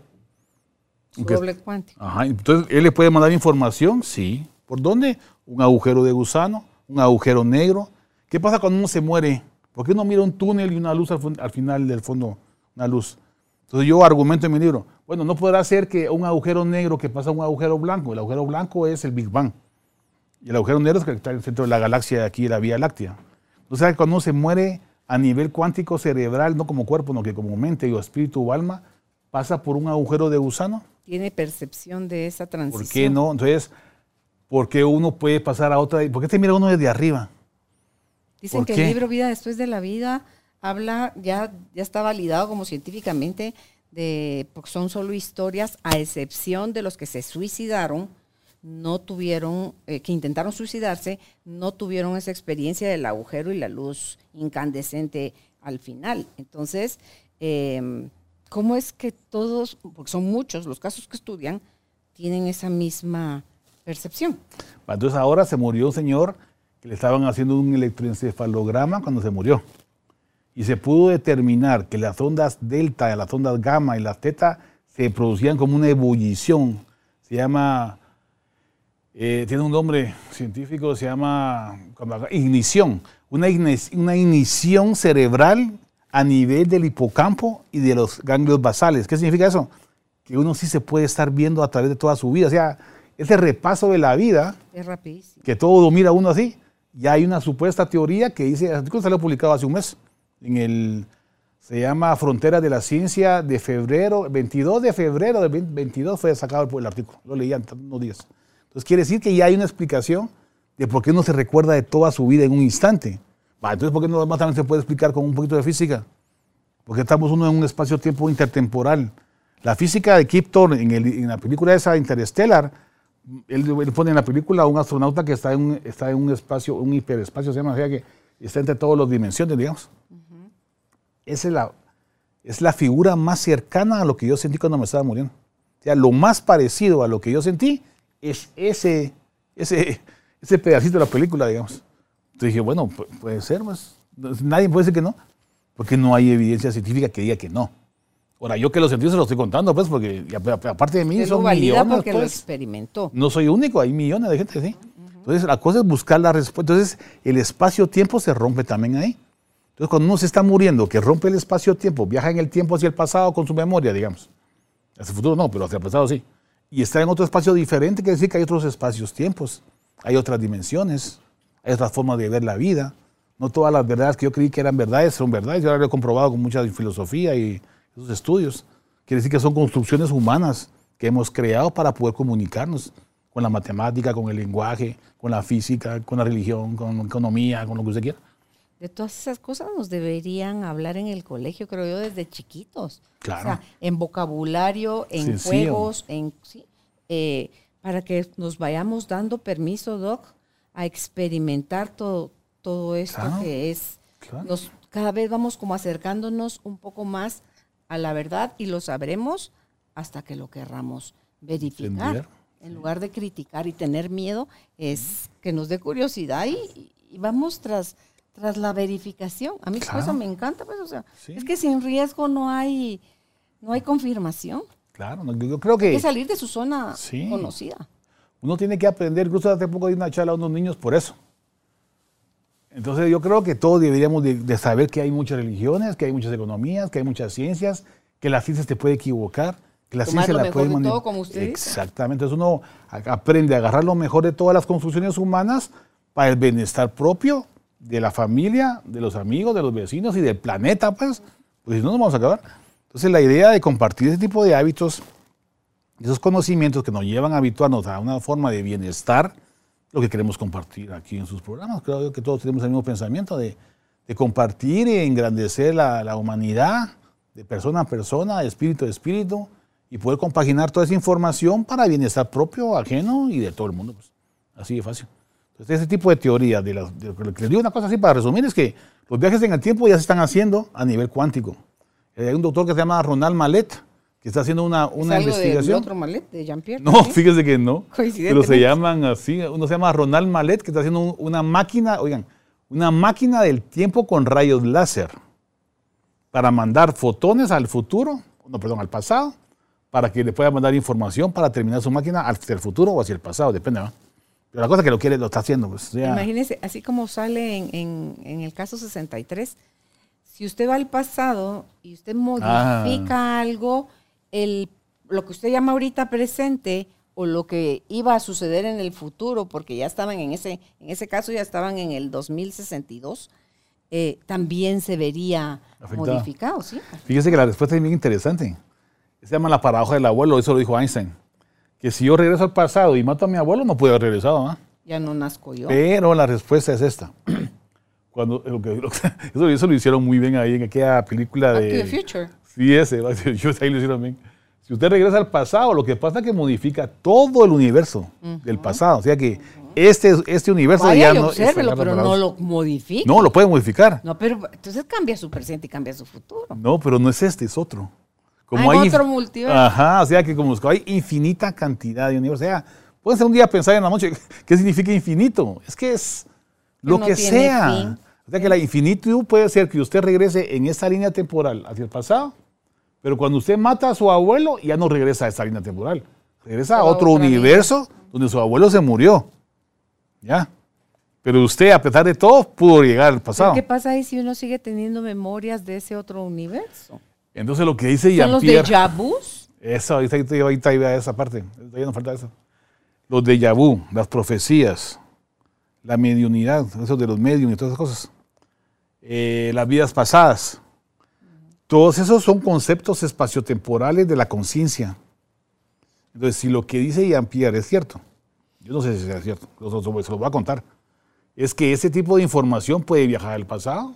Su doble cuántico. Ajá, entonces, ¿él le puede mandar información? Sí. ¿Por dónde? Un agujero de gusano, un agujero negro. ¿Qué pasa cuando uno se muere? ¿Por qué no mira un túnel y una luz al, final del fondo? Una luz. Entonces yo argumento en mi libro, bueno, no podrá ser que un agujero negro que pasa a un agujero blanco. El agujero blanco es el Big Bang. Y el agujero negro es que está en el centro de la galaxia de aquí, la Vía Láctea. Entonces, cuando uno se muere a nivel cuántico cerebral, no como cuerpo, no que como mente o espíritu o alma, pasa por un agujero de gusano tiene percepción de esa transición. ¿Por qué no? Entonces, ¿por qué uno puede pasar a otra? ¿Por qué te mira uno desde arriba? Dicen que el libro Vida después de la vida habla, ya, ya está validado como científicamente, de, porque son solo historias, a excepción de los que se suicidaron, no tuvieron, eh, que intentaron suicidarse, no tuvieron esa experiencia del agujero y la luz incandescente al final. Entonces, eh, ¿Cómo es que todos, porque son muchos los casos que estudian, tienen esa misma percepción? Entonces ahora se murió un señor que le estaban haciendo un electroencefalograma cuando se murió. Y se pudo determinar que las ondas delta, las ondas gamma y las teta se producían como una ebullición. Se llama, eh, tiene un nombre científico, se llama ignición. Una, una ignición cerebral a nivel del hipocampo y de los ganglios basales. ¿Qué significa eso? Que uno sí se puede estar viendo a través de toda su vida. O sea, ese repaso de la vida, es rapidísimo. que todo lo mira uno así, ya hay una supuesta teoría que dice, el artículo salió publicado hace un mes, en el, se llama Frontera de la Ciencia de febrero, 22 de febrero del 22 fue sacado el artículo, lo leí en unos días. Entonces quiere decir que ya hay una explicación de por qué uno se recuerda de toda su vida en un instante entonces, ¿por qué no más también se puede explicar con un poquito de física? Porque estamos uno en un espacio-tiempo intertemporal. La física de Kip Thorne, en, la película esa Interstellar, él, pone en la película a un astronauta que está en un, está en un espacio, un hiperespacio, se llama, o sea, que está entre todas las dimensiones, digamos. Esa es la, es la figura más cercana a lo que yo sentí cuando me estaba muriendo. O sea, lo más parecido a lo que yo sentí es ese, ese, ese pedacito de la película, digamos. Entonces dije, bueno, puede ser, pues. Nadie puede decir que no, porque no hay evidencia científica que diga que no. Ahora, yo que lo sentí se lo estoy contando, pues, porque aparte de mí son millones. porque lo pues. experimentó. No soy único, hay millones de gente, sí. Entonces, la cosa es buscar la respuesta. Entonces, el espacio-tiempo se rompe también ahí. Entonces, cuando uno se está muriendo, que rompe el espacio-tiempo, viaja en el tiempo hacia el pasado con su memoria, digamos. Hacia el futuro no, pero hacia el pasado sí. Y está en otro espacio diferente, quiere decir que hay otros espacios-tiempos, hay otras dimensiones hay otras formas de ver la vida. No todas las verdades que yo creí que eran verdades son verdades. Yo lo he comprobado con mucha filosofía y esos estudios. Quiere decir que son construcciones humanas que hemos creado para poder comunicarnos con la matemática, con el lenguaje, con la física, con la religión, con la economía, con lo que usted quiera. De todas esas cosas nos deberían hablar en el colegio, creo yo, desde chiquitos. Claro. O sea, en vocabulario, en juegos, en sí, eh, para que nos vayamos dando permiso, Doc, a experimentar todo, todo esto Claro, que es. claro. Nos, cada vez vamos como acercándonos un poco más a la verdad y lo sabremos hasta que lo querramos verificar. Entender. En lugar de criticar y tener miedo, es que nos dé curiosidad y, y vamos tras, tras la verificación. A mí Claro. eso me encanta, pues, o sea, Sí. es que sin riesgo no hay, no hay confirmación. Claro, no, yo creo Hay que que salir de su zona Sí. conocida. uno tiene que aprender. Incluso hace poco di una charla a unos niños por eso. Entonces yo creo que todos deberíamos de, de saber que hay muchas religiones, que hay muchas economías, que hay muchas ciencias, que la ciencia te puede equivocar, que la Tomar ciencia lo la puede de mani- todo, como usted dice. Exactamente. Entonces uno aprende a agarrar lo mejor de todas las construcciones humanas para el bienestar propio de la familia, de los amigos, de los vecinos y del planeta, pues. Pues si no, nos vamos a acabar. Entonces la idea de compartir ese tipo de hábitos, esos conocimientos que nos llevan a habituarnos a una forma de bienestar, lo que queremos compartir aquí en sus programas. Creo que todos tenemos el mismo pensamiento de, de compartir y engrandecer la, la humanidad de persona a persona, de espíritu a espíritu, y poder compaginar toda esa información para bienestar propio, ajeno y de todo el mundo. pues. Así de fácil. Entonces, ese tipo de teoría, de, las- de lo que les digo una cosa así para resumir, es que los viajes en el tiempo ya se están haciendo a nivel cuántico. Eh, Hay un doctor que se llama Ronald Mallet, que está haciendo una, una es algo investigación. otro malet de Jean-Pierre. No, ¿sí? fíjese que no. Pero se llaman así. Uno se llama Ronald Mallet, que está haciendo un- una máquina, oigan, una máquina del tiempo con rayos láser para mandar fotones al futuro, no, perdón, al pasado, para que le pueda mandar información para terminar su máquina hacia el futuro o hacia el pasado, depende, ¿va? Pero la cosa es que lo quiere, lo está haciendo. Pues, Imagínese, así como sale en, en- en el caso 63, si usted va al pasado y usted modifica Ah. algo, el, lo que usted llama ahorita presente o lo que iba a suceder en el futuro, porque ya estaban en ese, en ese caso ya estaban en el 2062, eh, también se vería Afectado. modificado, ¿sí? Fíjese que la respuesta es bien interesante. Se llama la paradoja del abuelo, eso lo dijo Einstein. Que si yo regreso al pasado y mato a mi abuelo, no pude haber regresado, ¿ah? Ya no nazco yo. Pero la respuesta es esta. *clears throat* Cuando, lo que- lo que- *laughs* eso, eso lo hicieron muy bien ahí en aquella película Back de... to the Future. Sí, ese, *laughs* yo ahí lo hicieron bien. Si usted regresa al pasado, lo que pasa es que modifica todo el universo del pasado. O sea que este, este universo Vaya ya y no... obsérvelo, pero no lo modifique. No, lo puede modificar. No, pero entonces cambia su presente y cambia su futuro. No, pero no es este, es otro. En hay otro multiverso. Ajá, o sea que como hay infinita cantidad de universos. O sea, pueden ser un día pensar en la noche, *laughs* ¿qué significa infinito? Es que es lo no que sea. fin. O sea que la infinitud puede ser que usted regrese en esa línea temporal hacia el pasado, pero cuando usted mata a su abuelo, ya no regresa a esa línea temporal. Regresa a A otro universo donde su abuelo se murió. ¿Ya? Pero usted, a pesar de todo, pudo llegar al ¿Pero pasado. ¿Qué pasa ahí si uno sigue teniendo memorias de ese otro universo? Entonces lo que dice ¿Son los Jean-Pierre... déjà vus? Eso, ahorita, ahorita, a esa parte. Todavía nos falta eso. Los déjà vu, las profecías, la mediunidad, eso de los medios y todas esas cosas. Eh, las vidas pasadas. Todos esos son conceptos espaciotemporales de la conciencia. Entonces, si lo que dice Jean-Pierre es cierto, yo no sé si es cierto, se lo voy a contar, es que ese tipo de información puede viajar al pasado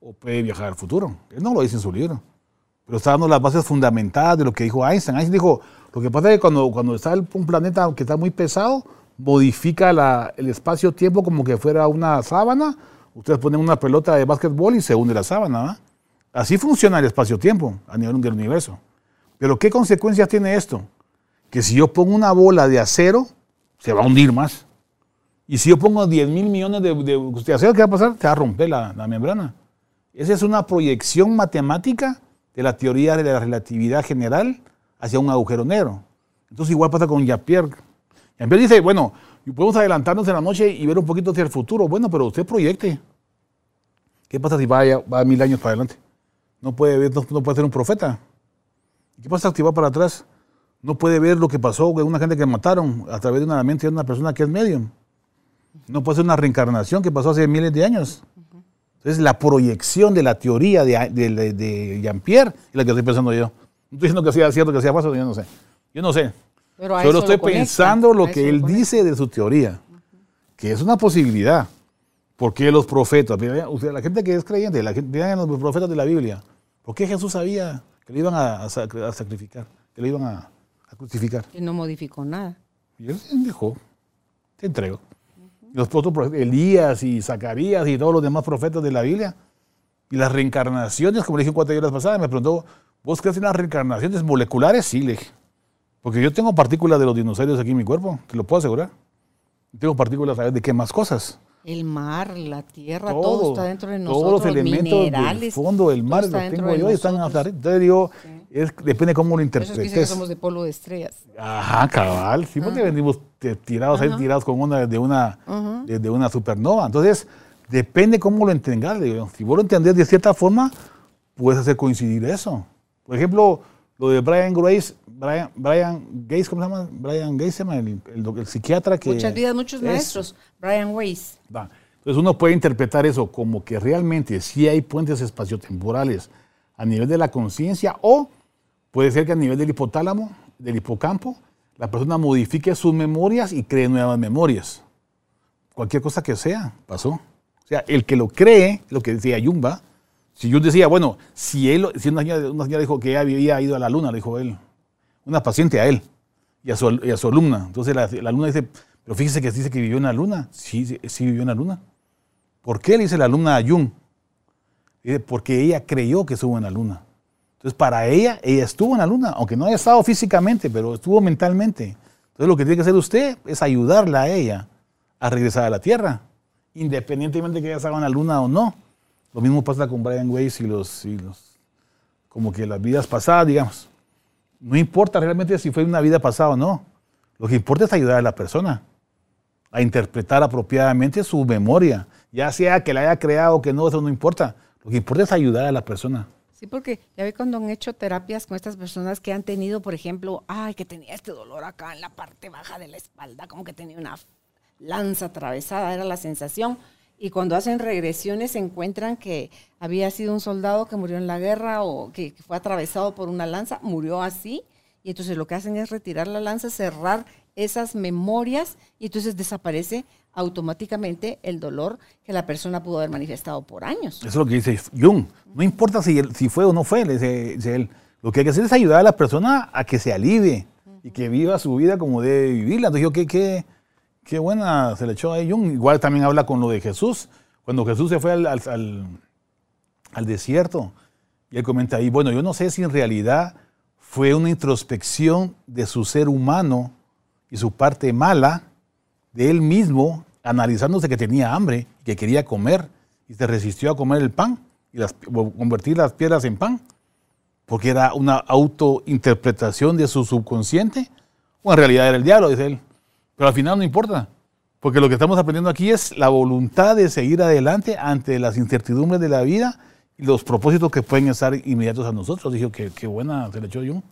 o puede viajar al futuro. Él no lo dice en su libro pero está dando las bases fundamentadas de lo que dijo Einstein. Einstein dijo, lo que pasa es que cuando, cuando está un planeta que está muy pesado, modifica la- el espacio-tiempo como que fuera una sábana. Ustedes ponen una pelota de básquetbol y se hunde la sábana. Así funciona el espacio-tiempo a nivel del universo. Pero ¿qué consecuencias tiene esto? Que si yo pongo una bola de acero, se va a hundir más. Y si yo pongo 10 mil millones de, de, de acero, ¿qué va a pasar? Se va a romper la, la membrana. Esa es una proyección matemática de la teoría de la relatividad general hacia un agujero negro. Entonces igual pasa con Jean-Pierre. Jean-Pierre dice, bueno, podemos adelantarnos en la noche y ver un poquito hacia el futuro. Bueno, pero usted proyecte. ¿Qué pasa si va, ya- va mil años para adelante? No puede, ver, no, no puede ser un profeta. ¿Qué pasa si va para atrás? No puede ver lo que pasó con una gente que mataron a través de una mente de una persona que es medium. No puede ser una reencarnación que pasó hace miles de años. Entonces, la proyección de la teoría de, de, de Jean-Pierre es la que estoy pensando yo. No estoy diciendo que sea cierto, que sea falso, yo no sé. Yo no sé. Pero a Solo eso estoy lo pensando lo que él dice de su teoría, que es una posibilidad. ¿Por qué los profetas? Usted, La gente que es creyente, la gente, vean los profetas de la Biblia. ¿Por qué Jesús sabía que le iban a, a sac- a sacrificar, que le iban a, a crucificar? Que no modificó nada. Y él dijo, te entrego. Los otros Elías y Zacarías y todos los demás profetas de la Biblia. Y las reencarnaciones, como le dije cuatro días pasadas, me preguntó, ¿vos crees en las reencarnaciones moleculares? Sí, le dije. Porque yo tengo partículas de los dinosaurios aquí en mi cuerpo, te lo puedo asegurar. Tengo partículas, ¿sabes de qué más cosas? El mar, la tierra, todo, está dentro de nosotros. Todos los elementos minerales, del fondo del mar los tengo yo y están hasta arriba. Entonces digo, es- depende cómo lo Por eso es que interpretes. somos de polvo de estrellas. Ajá, cabal. Sí, porque venimos te- tirados ahí, tirados con una de una, una supernova. Entonces, depende cómo lo entendas. le digo. Si vos lo entendés de cierta forma, puedes hacer coincidir eso. Por ejemplo, lo de Brian Grace, Brian, Brian Gates, ¿cómo se llama? Brian Gates se llama el, el psiquiatra que... Muchas vidas, muchos maestros. Brian Weiss. Entonces uno puede interpretar eso como que realmente sí hay puentes espaciotemporales a nivel de la conciencia o puede ser que a nivel del hipotálamo, del hipocampo, la persona modifique sus memorias y cree nuevas memorias. Cualquier cosa que sea, pasó. O sea, el que lo cree, lo que decía Jung, ¿va? Si Jung decía, bueno, si él, si una señora, una señora dijo que ella había ido a la luna, le dijo él, una paciente a él y a su, alumna. Entonces la, alumna dice, pero fíjese que dice que vivió en la luna. Sí, sí, vivió en la luna. ¿Por qué le dice la alumna a Jung? Dice, porque ella creyó que estuvo en la luna. Entonces, para ella, ella estuvo en la luna, aunque no haya estado físicamente, pero estuvo mentalmente. Entonces, lo que tiene que hacer usted es ayudarla a ella a regresar a la Tierra, independientemente de que haya estado en la luna o no. Lo mismo pasa con Brian Weiss y los, y los como que las vidas pasadas, digamos. No importa realmente si fue una vida pasada o no. Lo que importa es ayudar a la persona a interpretar apropiadamente su memoria. Ya sea que la haya creado o que no, eso no importa. Lo que importa es ayudar a la persona. Sí, porque ya ve cuando han hecho terapias con estas personas que han tenido, por ejemplo, ay, que tenía este dolor acá en la parte baja de la espalda, como que tenía una lanza atravesada, era la sensación. Y cuando hacen regresiones se encuentran que había sido un soldado que murió en la guerra o que, fue atravesado por una lanza, murió así. Y entonces lo que hacen es retirar la lanza, cerrar esas memorias y entonces desaparece automáticamente el dolor que la persona pudo haber manifestado por años. Eso es lo que dice Jung. No importa si, si fue o no fue, dice él. Lo que hay que hacer es ayudar a la persona a que se alivie y que viva su vida como debe vivirla. Entonces yo, qué, qué, qué buena se le echó a Jung. Igual también habla con lo de Jesús. Cuando Jesús se fue al, al- desierto, y él comenta ahí, bueno, yo no sé si en realidad fue una introspección de su ser humano y su parte mala, de él mismo, analizándose que tenía hambre, que quería comer, y se resistió a comer el pan y convertir las piedras en pan, porque era una autointerpretación de su subconsciente, o en realidad era el diablo, dice él. Pero al final no importa, porque lo que estamos aprendiendo aquí es la voluntad de seguir adelante ante las incertidumbres de la vida y los propósitos que pueden estar inmediatos a nosotros. Dijo que qué buena se le echó Jung.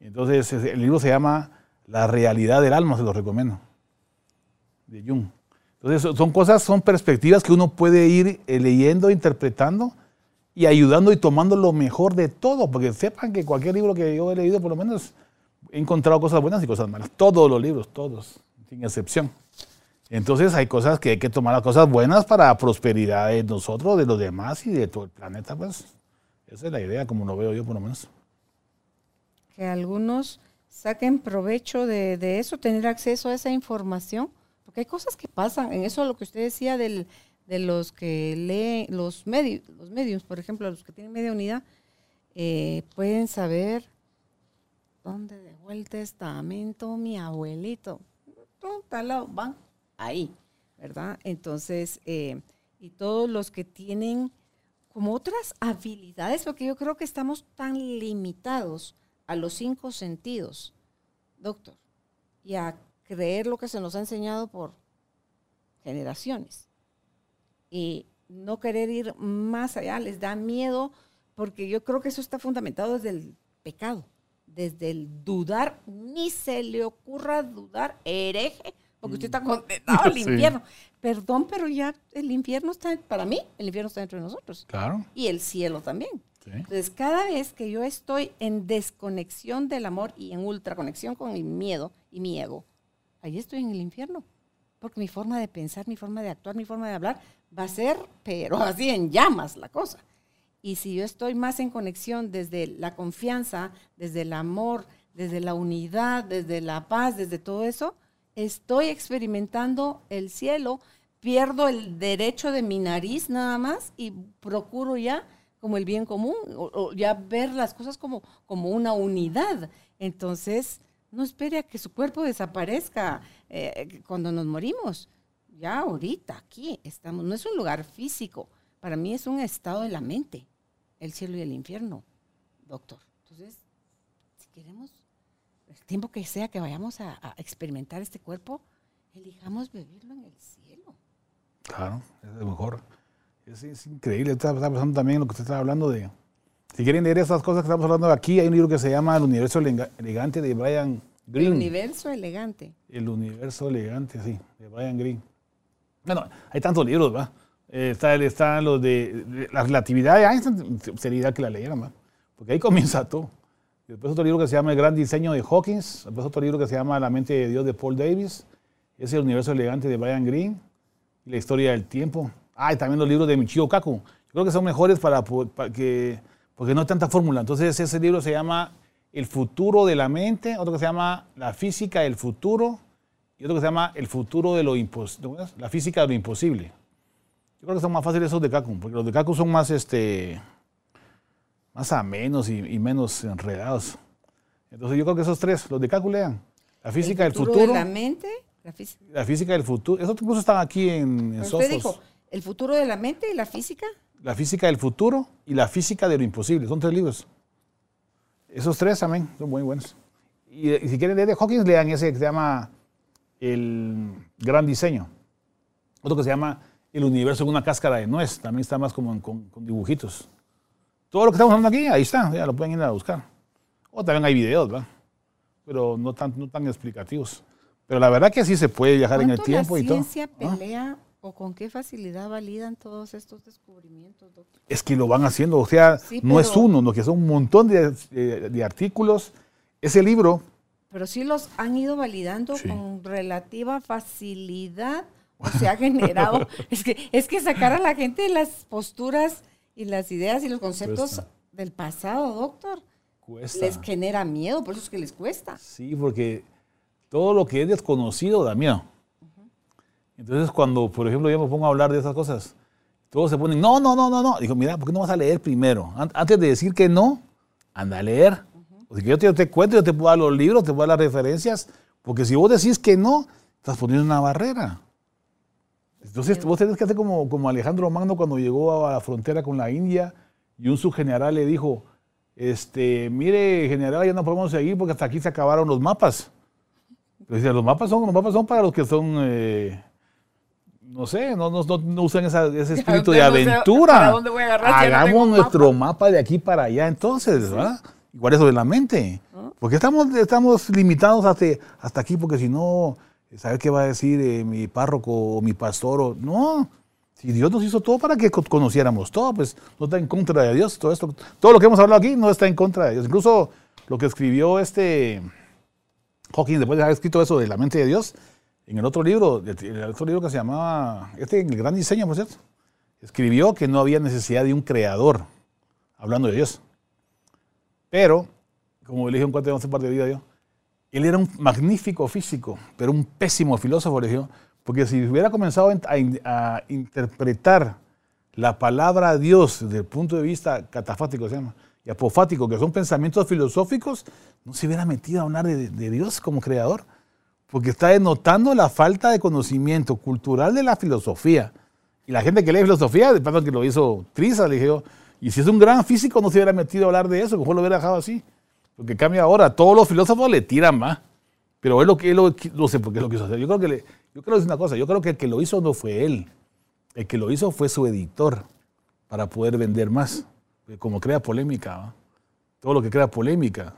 Entonces, el libro se llama La realidad del alma, se lo recomiendo, de Jung. Entonces, so- son cosas, son perspectivas que uno puede ir eh, leyendo, interpretando y ayudando y tomando lo mejor de todo, porque sepan que cualquier libro que yo he leído, por lo menos, he encontrado cosas buenas y cosas malas. Todos los libros, todos, sin excepción. Entonces hay cosas que hay que tomar las cosas buenas para la prosperidad de nosotros, de los demás y de todo el planeta, pues. Esa es la idea, como lo veo yo, por lo menos. que algunos saquen provecho de, eso, tener acceso a esa información, porque hay cosas que pasan, en eso lo que usted decía del, de los que leen, los, medi- los medios, por ejemplo, los que tienen media unidad, eh, pueden saber dónde dejó el testamento mi abuelito. Tal lado, van ahí, ¿verdad? Entonces, eh, y todos los que tienen como otras habilidades, porque yo creo que estamos tan limitados a los cinco sentidos, doctor, y a creer lo que se nos ha enseñado por generaciones. Y no querer ir más allá, les da miedo, porque yo creo que eso está fundamentado desde el pecado, desde el dudar, ni se le ocurra dudar, hereje, porque usted está condenado al *laughs* infierno. Perdón, pero ya el infierno está, para mí, el infierno está dentro de nosotros. Claro. Y el cielo también. Entonces, cada vez que yo estoy en desconexión del amor y en ultraconexión con el miedo y mi ego, ahí estoy en el infierno. Porque mi forma de pensar, mi forma de actuar, mi forma de hablar va a ser, pero así en llamas la cosa. Y si yo estoy más en conexión desde la confianza, desde el amor, desde la unidad, desde la paz, desde todo eso, estoy experimentando el cielo, pierdo el derecho de mi nariz nada más y procuro ya como el bien común, o, ya ver las cosas como, como una unidad. Entonces, no espere a que su cuerpo desaparezca eh, cuando nos morimos. Ya ahorita, aquí estamos. No es un lugar físico. Para mí es un estado de la mente, el cielo y el infierno, doctor. Entonces, si queremos el tiempo que sea que vayamos a, experimentar este cuerpo, elijamos vivirlo en el cielo. Claro, es lo mejor. Es, increíble. Está, pasando también lo que usted estaba hablando de. Si quieren leer esas cosas que estamos hablando aquí, hay un libro que se llama El universo elegante de Brian Green. El universo elegante. El universo elegante, sí, de Brian Green. Bueno, hay tantos libros, ¿va? Eh, está, están los de, la relatividad de Einstein, sería que la leyeran, ¿va? Porque ahí *laughs* comienza todo. Después otro libro que se llama El gran diseño de Hawkins. Después otro libro que se llama La mente de Dios de Paul Davis. Es el universo elegante de Brian Green. Y la historia del tiempo. Ah, y también los libros de Michio Kaku. Creo que son mejores para, que, porque no hay tanta fórmula. Entonces ese libro se llama El futuro de la mente, otro que se llama La física del futuro y otro que se llama El futuro de lo imposible, la física de lo imposible. Yo creo que son más fáciles esos de Kaku, porque los de Kaku son más, este, más amenos y, y menos enredados. Entonces yo creo que esos tres, los de Kaku lean. La física del futuro. De la mente, la física. La física del futuro. Esos incluso están aquí en, en Usted dijo, ¿El futuro de la mente y la física? La física del futuro y la física de lo imposible. Son tres libros. Esos tres también son muy buenos. Y, si quieren leer de Hawkins, lean ese que se llama El Gran Diseño. Otro que se llama El Universo en una cáscara de nuez. También está más como con, dibujitos. Todo lo que estamos hablando aquí, ahí está. Ya lo pueden ir a buscar. O también hay videos, ¿verdad? Pero no tan, no tan explicativos. Pero la verdad que sí se puede viajar en el tiempo y todo. La ciencia pelea ¿O con qué facilidad validan todos estos descubrimientos, doctor? Es que lo van haciendo, o sea, no es uno, no, que son un montón de, artículos. Ese libro... Pero sí los han ido validando con relativa facilidad, o se ha generado... *laughs* es, que, es que sacar a la gente de las posturas y las ideas y los conceptos del pasado, doctor, les genera miedo, por eso es que les cuesta. Sí, porque todo lo que es desconocido da miedo. Entonces, cuando, por ejemplo, yo me pongo a hablar de esas cosas, todos se ponen, no, no, no, no, no. Digo, mira, ¿por qué no vas a leer primero? Antes de decir que no, anda a leer. Que yo te, te, cuento, yo te puedo dar los libros, te puedo dar las referencias, porque si vos decís que no, estás poniendo una barrera. Entonces, vos tenés que hacer como, como Alejandro Magno cuando llegó a la frontera con la India y un subgeneral le dijo, este, mire, general, ya no podemos seguir porque hasta aquí se acabaron los mapas. Decía, los mapas son, los mapas son para los que son... Eh, no sé, no, no, usan ese espíritu de aventura. Hagamos nuestro mapa? de aquí para allá entonces, ¿verdad? Igual eso de la mente. Porque estamos, estamos limitados hasta, hasta aquí, porque si no, ¿sabe qué va a decir eh, mi párroco o mi pastor? no, si Dios nos hizo todo para que conociéramos todo, pues no está en contra de Dios. Todo, esto, todo lo que hemos hablado aquí no está en contra de Dios. Incluso lo que escribió este Hawking después de haber escrito eso de la mente de Dios, en el otro libro, el otro libro que se llamaba, este, el gran diseño, por cierto, escribió que no había necesidad de un creador, hablando de Dios. Pero, como le dije un cuento de 11 parte de vida yo, él era un magnífico físico, pero un pésimo filósofo, le dije, porque si hubiera comenzado a, interpretar la palabra Dios desde el punto de vista catafático, se llama, y apofático, que son pensamientos filosóficos, no se hubiera metido a hablar de Dios como creador porque está denotando la falta de conocimiento cultural de la filosofía. Y la gente que lee filosofía, de paso que lo hizo Trisa, le dije y si es un gran físico no se hubiera metido a hablar de eso, mejor lo hubiera dejado así. Porque cambia ahora, todos los filósofos le tiran más. Pero él lo que lo, no sé por qué lo quiso hacer. Yo creo que le, yo creo que es una cosa, yo creo que el que lo hizo no fue él. El que lo hizo fue su editor para poder vender más. Como crea polémica, todo lo que crea polémica,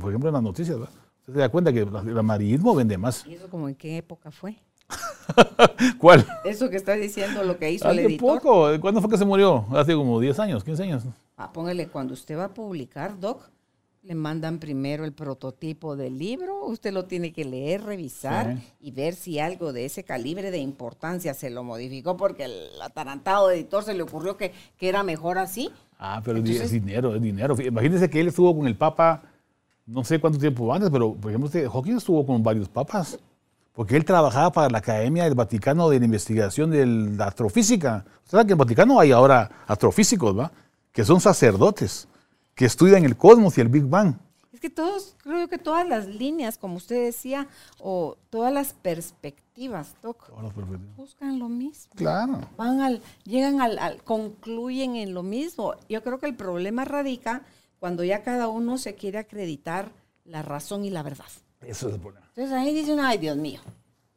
por ejemplo en las noticias, Usted se da cuenta que el amarillismo vende más. ¿Y eso como en qué época fue? *laughs* ¿Cuál? Eso que está diciendo lo que hizo Hace el editor. poco. ¿Cuándo fue que se murió? Hace como 10 años, 15 años. Ah, póngale, cuando usted va a publicar, Doc, le mandan primero el prototipo del libro, usted lo tiene que leer, revisar Sí. y ver si algo de ese calibre de importancia se lo modificó porque el atarantado editor se le ocurrió que, que era mejor así. Ah, pero Entonces- es dinero, es dinero. Imagínese que él estuvo con el Papa no sé cuánto tiempo antes, pero por ejemplo, Hawking estuvo con varios papas. Porque él trabajaba para la Academia del Vaticano de la Investigación de la Astrofísica. Usted sabe que en el Vaticano hay ahora astrofísicos, ¿va? Que son sacerdotes, que estudian el cosmos y el Big Bang. Es que todos, creo que todas las líneas, como usted decía, o todas las perspectivas, Doc, buscan lo mismo. Claro. van al, llegan al, al- concluyen en lo mismo. Yo creo que el problema radica cuando ya cada uno se quiere acreditar la razón y la verdad. Eso es el problema. Entonces ahí dicen, ay Dios mío,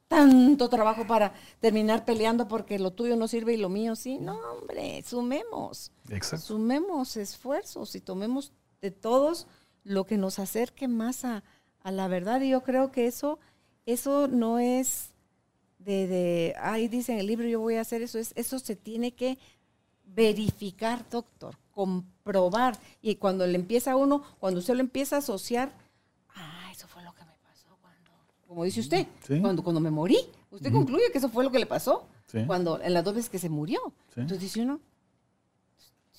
tanto trabajo para terminar peleando porque lo tuyo no sirve y lo mío sí. No, hombre, sumemos, Exacto. sumemos esfuerzos y tomemos de todos lo que nos acerque más a, a la verdad. Y yo creo que eso, eso no es de, de, ahí dice en el libro yo voy a hacer eso, es, eso se tiene que verificar, doctor, comprobar. Y cuando le empieza a uno, cuando usted lo empieza a asociar, ah, eso fue lo que me pasó cuando, como dice usted, Sí. cuando, cuando me morí. Usted concluye que eso fue lo que le pasó Sí. cuando en las dos veces que se murió. Sí. Entonces dice uno,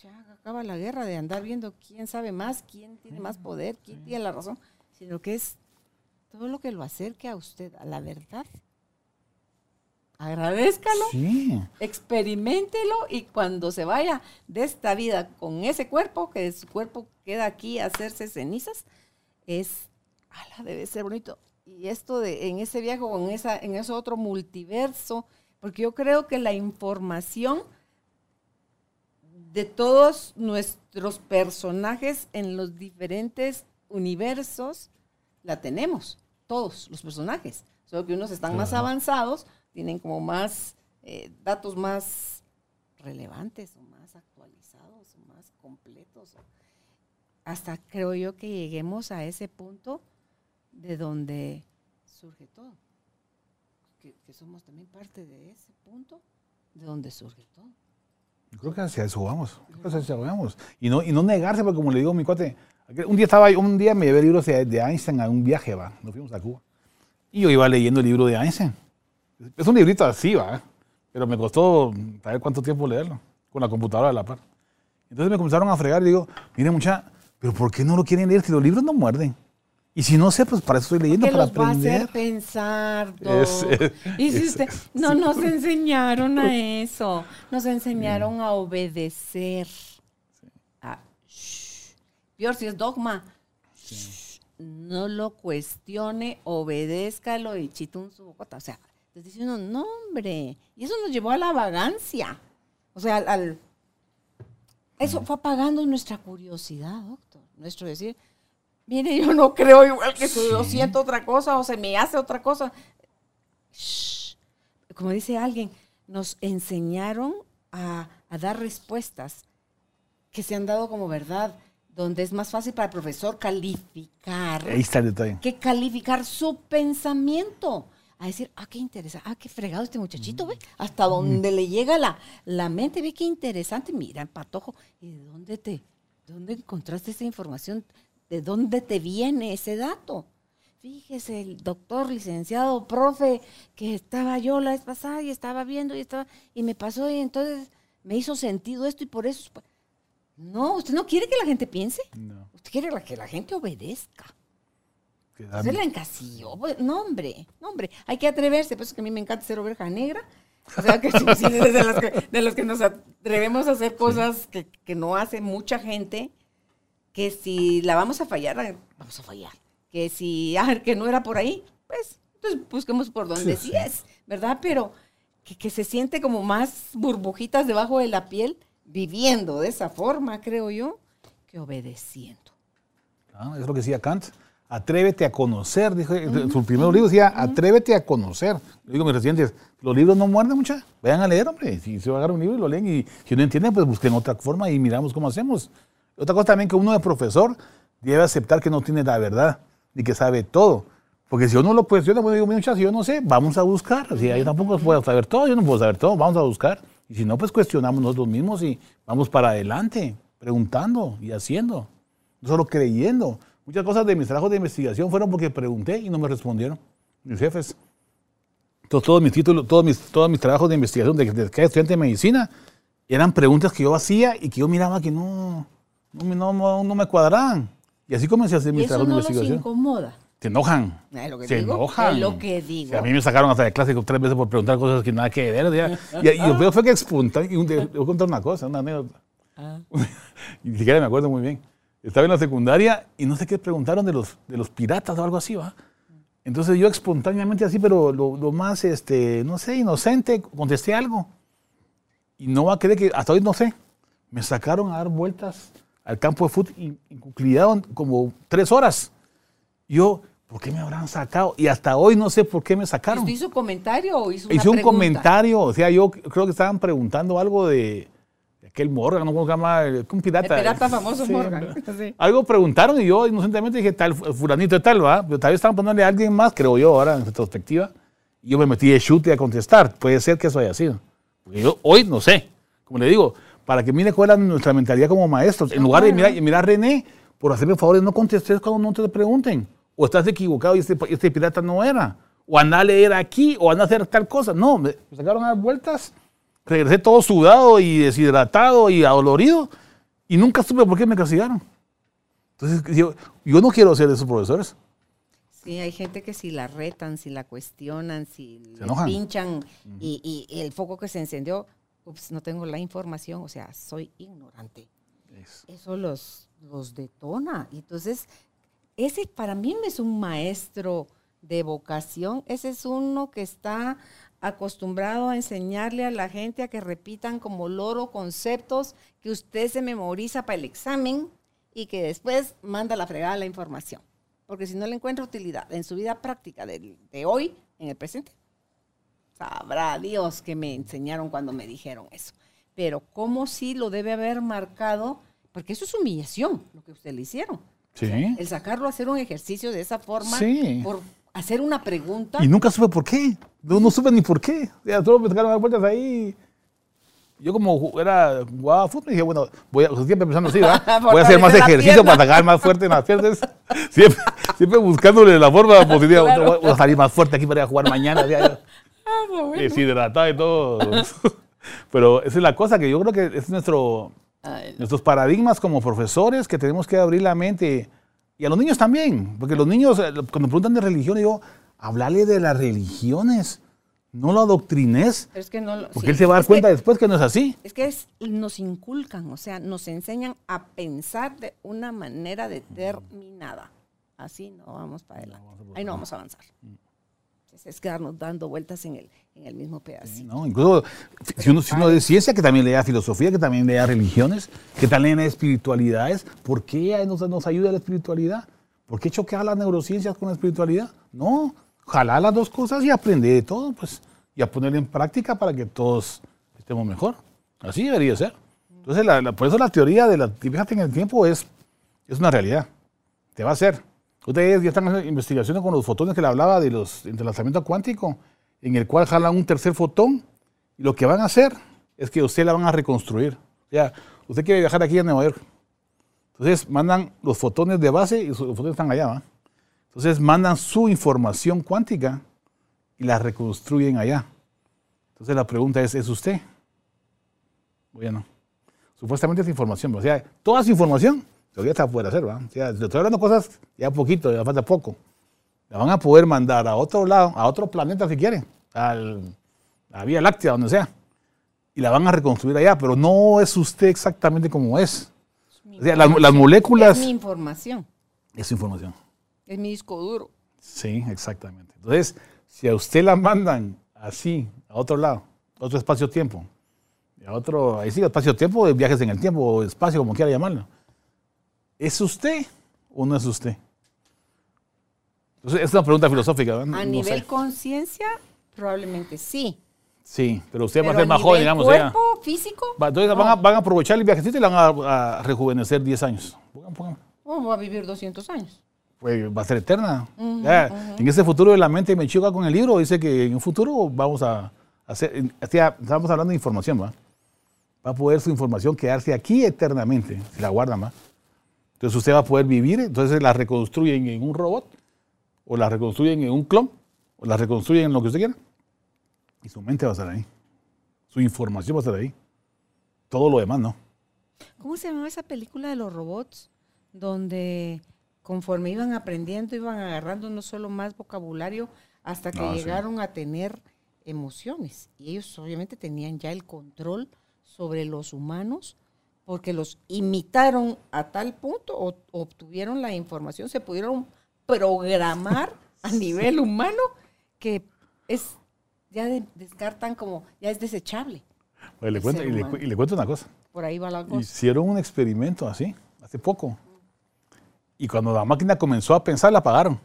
ya acaba la guerra de andar viendo quién sabe más, quién tiene más poder, quién tiene la razón, sino que es todo lo que lo acerque a usted, a la verdad. Agradézcalo, Sí. experimentelo y cuando se vaya de esta vida con ese cuerpo, que su cuerpo queda aquí a hacerse cenizas, es, ala, debe ser bonito. Y esto de en ese viaje o en, esa, en ese otro multiverso, porque yo creo que la información de todos nuestros personajes en los diferentes universos la tenemos, todos los personajes. Solo que unos están más avanzados, tienen como más eh, datos más relevantes o más actualizados o más completos. Hasta creo yo que lleguemos a ese punto de donde surge todo. Que, que somos también parte de ese punto de donde surge todo. Creo que hacia eso vamos. Creo que hacia eso vamos. Y no, y no negarse, porque como le digo a mi cuate, un día, estaba, un día me llevé libros de, de Einstein a un viaje, va. Nos fuimos a Cuba. Y yo iba leyendo el libro de Einstein. Es un librito así, va. Pero me costó saber cuánto tiempo leerlo, con la computadora a la par. Entonces me comenzaron a fregar y digo, mire mucha, pero ¿por qué no lo quieren leer si los libros no muerden? Y si no sé, pues para eso estoy leyendo, para los va a aprender. hacer pensar. *laughs* Es- Doc. es- y si es- usted, no nos enseñaron a eso, nos enseñaron a obedecer. A, shh. Peor si es dogma. Shh. No lo cuestione, obedézcalo y chitun su bocota. O sea, les dice uno, no, hombre. Y eso nos llevó a la vagancia. O sea, al, al- eso fue apagando nuestra curiosidad, doctor. Nuestro decir, mire, yo no creo igual que tú, yo siento otra cosa o se me hace otra cosa. Shh. Como dice alguien, nos enseñaron a, a dar respuestas que se han dado como verdad, donde es más fácil para el profesor calificar Ahí está el detalle. que calificar su pensamiento. A decir, ah, qué interesante, ah, qué fregado este muchachito, ve, hasta donde le llega la, la mente, ve qué interesante, mira, patojo, ¿y de dónde te, de dónde encontraste esa información? ¿De dónde te viene ese dato? Fíjese, el doctor, licenciado, profe, que estaba yo la vez pasada y estaba viendo y estaba, y me pasó y entonces me hizo sentido esto y por eso. pues, No, usted no quiere que la gente piense, No, usted quiere que la gente obedezca. Se la encasilló. pues, No, hombre, no, hombre. Hay que atreverse. Por eso que a mí me encanta ser oveja negra. O sea, que sí, sí, de, los que, de los que nos atrevemos a hacer cosas que, que no hace mucha gente, que si la vamos a fallar, eh, vamos a fallar. Que si, ah, que no era por ahí, pues, entonces busquemos por donde Sí, sí, es, ¿verdad? Pero que, que se siente como más burbujitas debajo de la piel, viviendo de esa forma, creo yo, que obedeciendo. Ah, es lo que decía Kant. Atrévete a conocer, dijo, en su primer libro decía, atrévete a conocer. Le digo a mis residentes, los libros no muerden mucha, vayan a leer, hombre. Si se va a agarrar un libro y lo leen y si no entienden, pues busquen otra forma y miramos cómo hacemos. Otra cosa también que uno de profesor debe aceptar que no tiene la verdad, ni que sabe todo. Porque si uno lo cuestiona, pues digo, muchachos, yo no sé, vamos a buscar. Si yo tampoco puedo saber todo, yo no puedo saber todo, vamos a buscar. Y si no, pues cuestionamos nosotros mismos y vamos para adelante, preguntando y haciendo, no solo creyendo. Muchas cosas de mis trabajos de investigación fueron porque pregunté y no me respondieron mis jefes. Entonces, todos mis títulos, todos mis, todos mis trabajos de investigación de, de cada estudiante de medicina eran preguntas que yo hacía y que yo miraba que no, no, me- no, no, me cuadraban. Y así comencé a hacer mis eso trabajos no de los investigación. incomoda. Se enojan. Es lo que se digo, enojan. es lo que digo. A mí me sacaron hasta de clase tres veces por preguntar cosas que nada que ver. ya. Y, y lo peor fue que espontáneamente, y un día- voy a contar una cosa, una anécdota. y *laughs* ni siquiera me acuerdo muy bien. Estaba en la secundaria y no sé qué preguntaron de los, de los piratas o algo así, ¿va? Entonces yo espontáneamente así, pero lo, lo más, este, no sé, inocente, contesté algo. Y no va a creer que, hasta hoy no sé, me sacaron a dar vueltas al campo de fútbol y, y como tres horas. Yo, ¿por qué me habrán sacado? Y hasta hoy no sé por qué me sacaron. ¿Usted hizo comentario o hizo una Hice un pregunta? comentario, o sea, yo creo que estaban preguntando algo de, de aquel Morgan, ¿no? ¿Cómo se llama? Un pirata. El pirata famoso Sí, Morgan. *laughs* Sí. Algo preguntaron y yo inocentemente dije, tal, fulanito de tal, ¿va? Pero tal vez estaban poniéndole a alguien más, creo yo, ahora en retrospectiva. Y yo me metí de chute a contestar. Puede ser que eso haya sido. Porque yo hoy no sé. Como le digo, para que mire cuál es nuestra mentalidad como maestros. En lugar de mirar, mirar René, por hacerme el favor de no contestes cuando no te pregunten. O estás equivocado y este, este pirata no era. O anda a leer aquí, o anda a hacer tal cosa. No, me, sacaron a dar vueltas. Regresé todo sudado y deshidratado y adolorido. Y nunca supe por qué me castigaron. Entonces, yo, yo no quiero ser de esos profesores. Sí, hay gente que si la retan, si la cuestionan, si le enojan. pinchan y, y el foco que se encendió, ups, no tengo la información, o sea, soy ignorante. Eso los, los detona. Y entonces, ese para mí no es un maestro de vocación, ese es uno que está acostumbrado a enseñarle a la gente a que repitan como loro conceptos que usted se memoriza para el examen y que después manda la fregada la información. Porque si no le encuentra utilidad en su vida práctica de, de hoy, en el presente, sabrá Dios que me enseñaron cuando me dijeron eso. Pero cómo sí lo debe haber marcado, porque eso es humillación, lo que usted le hicieron. Sí. El sacarlo a hacer un ejercicio de esa forma, Sí. por hacer una pregunta. Y nunca supe por qué. No, no supe ni por qué. O sea, solo me sacaron a dar vueltas ahí. Yo como era, jugaba fútbol, dije, bueno, voy a, siempre pensando así, ¿verdad? *laughs* Voy a hacer más ejercicio para sacar más fuerte en las piernas. *laughs* Siempre, siempre buscándole la forma positiva. Claro. Voy, voy a salir más fuerte aquí para ir a jugar mañana. Ah, bueno. deshidratado y todo. *laughs* Pero esa es la cosa que yo creo que es nuestro, Ay, nuestros paradigmas como profesores que tenemos que abrir la mente. Y a los niños también, porque los niños eh, cuando preguntan de religión, digo, hablarle de las religiones, no lo adoctrines, pero es que no lo- porque sí, él se va a dar es que- cuenta después que no es así. Es que es- nos inculcan, o sea, nos enseñan a pensar de una manera determinada. Así no vamos para adelante. Ahí no vamos a avanzar. Es quedarnos dando vueltas en el, en el mismo pedacito. ¿no? Incluso si uno, si uno de ciencia, que también lea filosofía, que también lea religiones, que también lea espiritualidades, ¿por qué nos, nos ayuda la espiritualidad? ¿Por qué chocar las neurociencias con la espiritualidad? No, jalar las dos cosas y aprender de todo, pues, y a poner en práctica para que todos estemos mejor. Así debería ser. Entonces, la- la- por eso la teoría de la fíjate en el tiempo es, es una realidad. Te va a hacer. Ustedes ya están haciendo investigaciones con los fotones que le hablaba de los entrelazamiento cuántico, en el cual jalan un tercer fotón y lo que van a hacer es que usted la van a reconstruir. O sea, usted quiere viajar aquí a Nueva York. Entonces mandan los fotones de base y los fotones están allá. ¿va? Entonces mandan su información cuántica y la reconstruyen allá. Entonces la pregunta es, ¿es usted? O ya no. Supuestamente es información, o sea, toda esa información todavía está por hacer, ¿va? O sea, estoy hablando cosas ya poquito, ya falta poco. La van a poder mandar a otro lado, a otro planeta si quieren, al, a la Vía Láctea, donde sea. Y la van a reconstruir allá, pero no es usted exactamente como es. O sea, las, las moléculas... Es mi información, Es información. es mi disco duro. Sí, exactamente. Entonces, si a usted la mandan así, a otro lado, a otro espacio-tiempo, a otro, ahí sí, espacio-tiempo, viajes en el tiempo, o espacio, como quiera llamarlo, ¿es usted o no es usted? Entonces, es una pregunta filosófica. A No nivel conciencia, probablemente sí. Sí, pero usted va a ser más joven, digamos. o cuerpo, físico, va- entonces van, a, van a aprovechar el viajecito y la van a, a rejuvenecer 10 años. Pongan, pongan. oh, va a vivir 200 años. pues, va a ser eterna. Ya, En ese futuro de la mente me choca con el libro, dice que en un futuro vamos a hacer, estamos hablando de información, ¿va? Va a poder su información quedarse aquí eternamente, si la guardan, ¿va? Entonces usted va a poder vivir, entonces la reconstruyen en un robot, o la reconstruyen en un clon, o la reconstruyen en lo que usted quiera, y su mente va a estar ahí. Su información va a estar ahí. Todo lo demás, ¿no? ¿Cómo se llamaba esa película de los robots? Donde conforme iban aprendiendo, iban agarrando no solo más vocabulario, hasta que Ah, sí. llegaron a tener emociones. Y ellos obviamente tenían ya el control sobre los humanos porque los imitaron a tal punto o obtuvieron la información, se pudieron programar a nivel humano que es ya de- descartan como ya es desechable. Pues le cuento, y, le, y cuento una cosa. Por ahí va la cosa. Hicieron un experimento así, hace poco. Y cuando la máquina comenzó a pensar, la apagaron.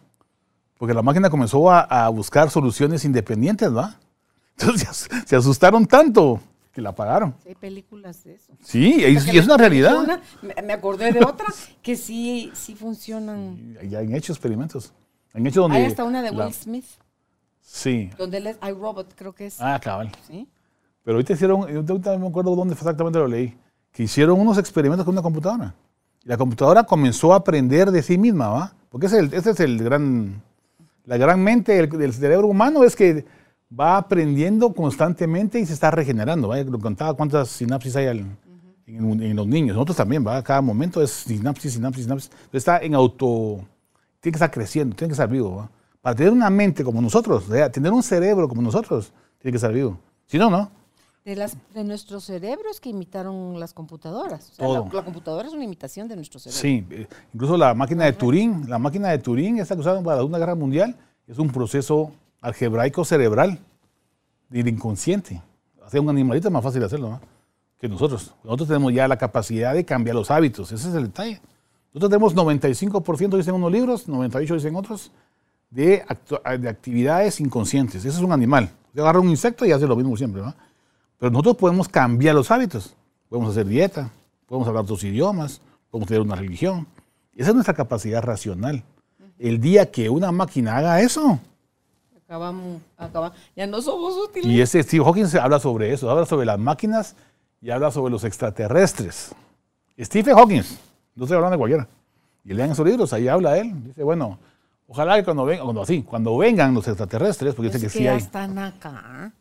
Porque la máquina comenzó a, a buscar soluciones independientes, ¿va? *laughs* Entonces se asustaron tanto que la apagaron. Sí, hay películas de eso. Sí, y es una realidad. una- me, acordé de otra que sí, sí funcionan. Y han hecho experimentos. Han hecho donde... Hay hasta una de la- Will Smith, Sí. donde él es iRobot, creo que es. Ah, cabal. ¿sí? Pero ahorita hicieron, yo no me acuerdo dónde exactamente lo leí, que hicieron unos experimentos con una computadora. Y la computadora comenzó a aprender de sí misma, ¿va? Porque ese es el, ese es el gran, la gran mente del, del cerebro humano es que va aprendiendo constantemente y se está regenerando, ¿va? Lo contaba cuántas sinapsis hay al- en, en los niños. Nosotros también, ¿va? Cada momento es sinapsis, sinapsis, sinapsis. Entonces está en auto, tiene que estar creciendo, tiene que estar vivo, ¿va? Para tener una mente como nosotros, tener un cerebro como nosotros, tiene que estar vivo. Si no, no. De, las, de nuestros cerebros que imitaron las computadoras. O sea, Todo. la, la computadora es una imitación de nuestro cerebro. Sí, eh, incluso la máquina de Turing, la máquina de Turing, esta que usaron para la Segunda Guerra Mundial, es un proceso algebraico cerebral del inconsciente. Hacer un animalito es más fácil hacerlo ¿no? que nosotros. Nosotros tenemos ya la capacidad de cambiar los hábitos, ese es el detalle. Nosotros tenemos 95%, dicen unos libros, 98% dicen otros, de, de actividades inconscientes. Ese es un animal. Usted agarra un insecto y hace lo mismo siempre, ¿no? Pero nosotros podemos cambiar los hábitos. Podemos hacer dieta, podemos hablar dos idiomas, podemos tener una religión. Esa es nuestra capacidad racional. El día que una máquina haga eso, Acabamos, acabamos, ya no somos útiles. y ese Steve Hawking se habla sobre eso, habla sobre las máquinas y habla sobre los extraterrestres. Stephen Hawking, no estoy hablando de cualquiera. Y lean esos libros, ahí habla él. Dice, bueno, ojalá que cuando vengan, cuando así, cuando vengan los extraterrestres, porque es dice que, que sí ya hay. están acá.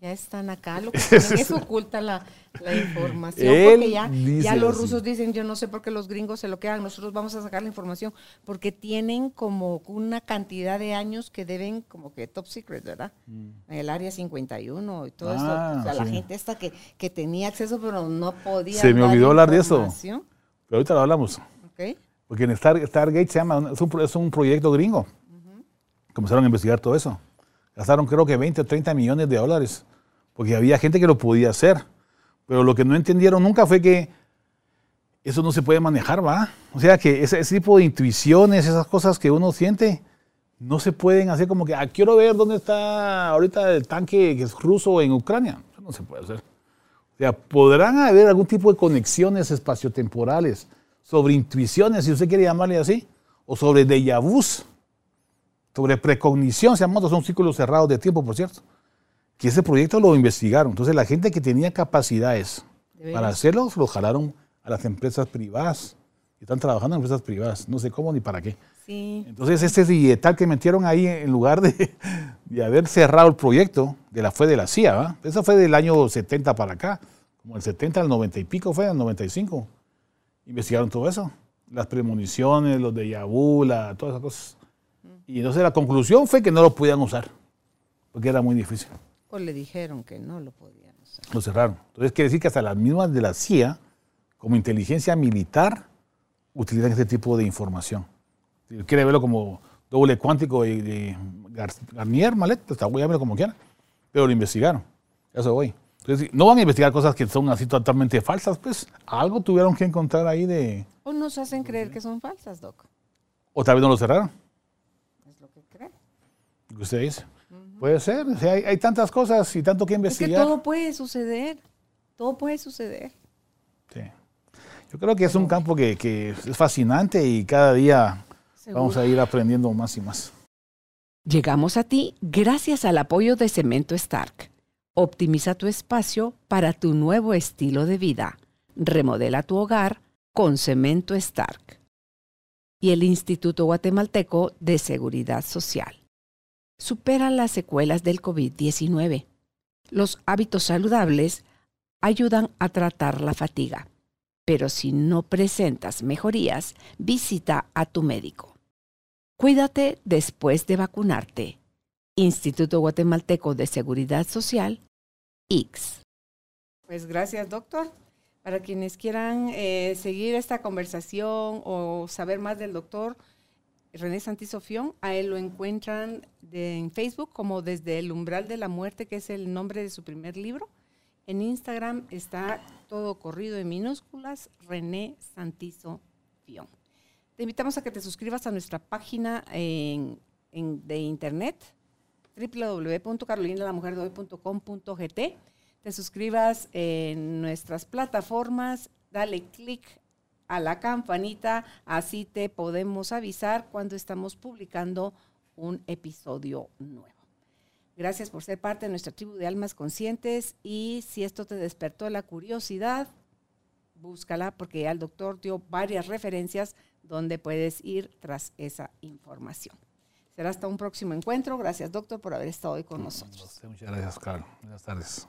Ya están acá. Lo *laughs* que es oculta la, la información. Él porque ya, ya los así. rusos dicen, yo no sé por qué los gringos se lo quedan, nosotros vamos a sacar la información. Porque tienen como una cantidad de años que deben, como que top secret, ¿verdad? En el área 51 y todo Mm. Ah, eso. O sea, la gente esta que, que tenía acceso, pero no podía. Se me olvidó hablar de eso. Pero ahorita lo hablamos. Porque en Star, Stargate se llama, es un, es un proyecto gringo. Comenzaron a investigar todo eso. Gastaron creo que 20 o 30 millones de dólares. Porque había gente que lo podía hacer. Pero lo que no entendieron nunca fue que eso no se puede manejar, ¿va? O sea que ese, ese tipo de intuiciones, esas cosas que uno siente, no se pueden hacer como que, ah, quiero ver dónde está ahorita el tanque que es ruso en Ucrania. Eso no se puede hacer. O sea, podrán haber algún tipo de conexiones espaciotemporales sobre intuiciones, si usted quiere llamarle así, o sobre déjà vus, sobre precognición, se llaman, son círculos cerrados de tiempo, por cierto. Que ese proyecto lo investigaron. Entonces, la gente que tenía capacidades De para hacerlo, lo jalaron a las empresas privadas. Están trabajando en empresas privadas. No sé cómo ni para qué. Sí. Entonces, este dietal que metieron ahí, en lugar de, *laughs* de haber cerrado el proyecto, de la, fue de la CIA, ¿va? Eso fue del año 70 para acá, como el 70 al 90 y pico fue, al 95. Investigaron todo eso, las premoniciones, los de la- todas esas cosas. Y entonces la conclusión fue que no lo podían usar, porque era muy difícil. O le dijeron que no lo podían usar. Lo cerraron. Entonces quiere decir que hasta las mismas de la CIA, como inteligencia militar, utilizan este tipo de información. Si quiere verlo como doble cuántico de, de Gar- Garnier, Malet, pues llámelo como quiera. Pero lo investigaron. Eso voy. Entonces, no van a investigar cosas que son así totalmente falsas, pues algo tuvieron que encontrar ahí de... O nos hacen creer que son falsas, Doc. O tal vez no lo cerraron, Es lo que creen. que usted dice. Puede ser. O sea, hay, hay tantas cosas y tanto que Es que investigar. todo puede suceder. Todo puede suceder. Sí. Yo creo que es un campo que, que es fascinante y cada día vamos a ir aprendiendo más y más. Llegamos a ti gracias al apoyo de Cemento Stark. Optimiza tu espacio para tu nuevo estilo de vida. Remodela tu hogar con Cemento Stark. Y el Instituto Guatemalteco de Seguridad Social. Supera las secuelas del COVID-19. Los hábitos saludables ayudan a tratar la fatiga. Pero si no presentas mejorías, visita a tu médico. Cuídate después de vacunarte. Instituto Guatemalteco de Seguridad Social, X. Pues gracias, doctor. Para quienes quieran eh, seguir esta conversación o saber más del doctor René Santisofión, a él lo encuentran en Facebook como Desde el umbral de la muerte, que es el nombre de su primer libro. En Instagram está todo corrido en minúsculas, René Santisofión. Te invitamos a que te suscribas a nuestra página de internet www.carolinalamujerdehoy.com.gt. Te suscribas en nuestras plataformas, dale clic a la campanita, así te podemos avisar cuando estamos publicando un episodio nuevo. Gracias por ser parte de nuestra tribu de almas conscientes y si esto te despertó la curiosidad, búscala porque ya el doctor dio varias referencias donde puedes ir tras esa información. Será hasta un próximo encuentro. Gracias, doctor, por haber estado hoy con nosotros. Muchas gracias, Carlos. Buenas tardes.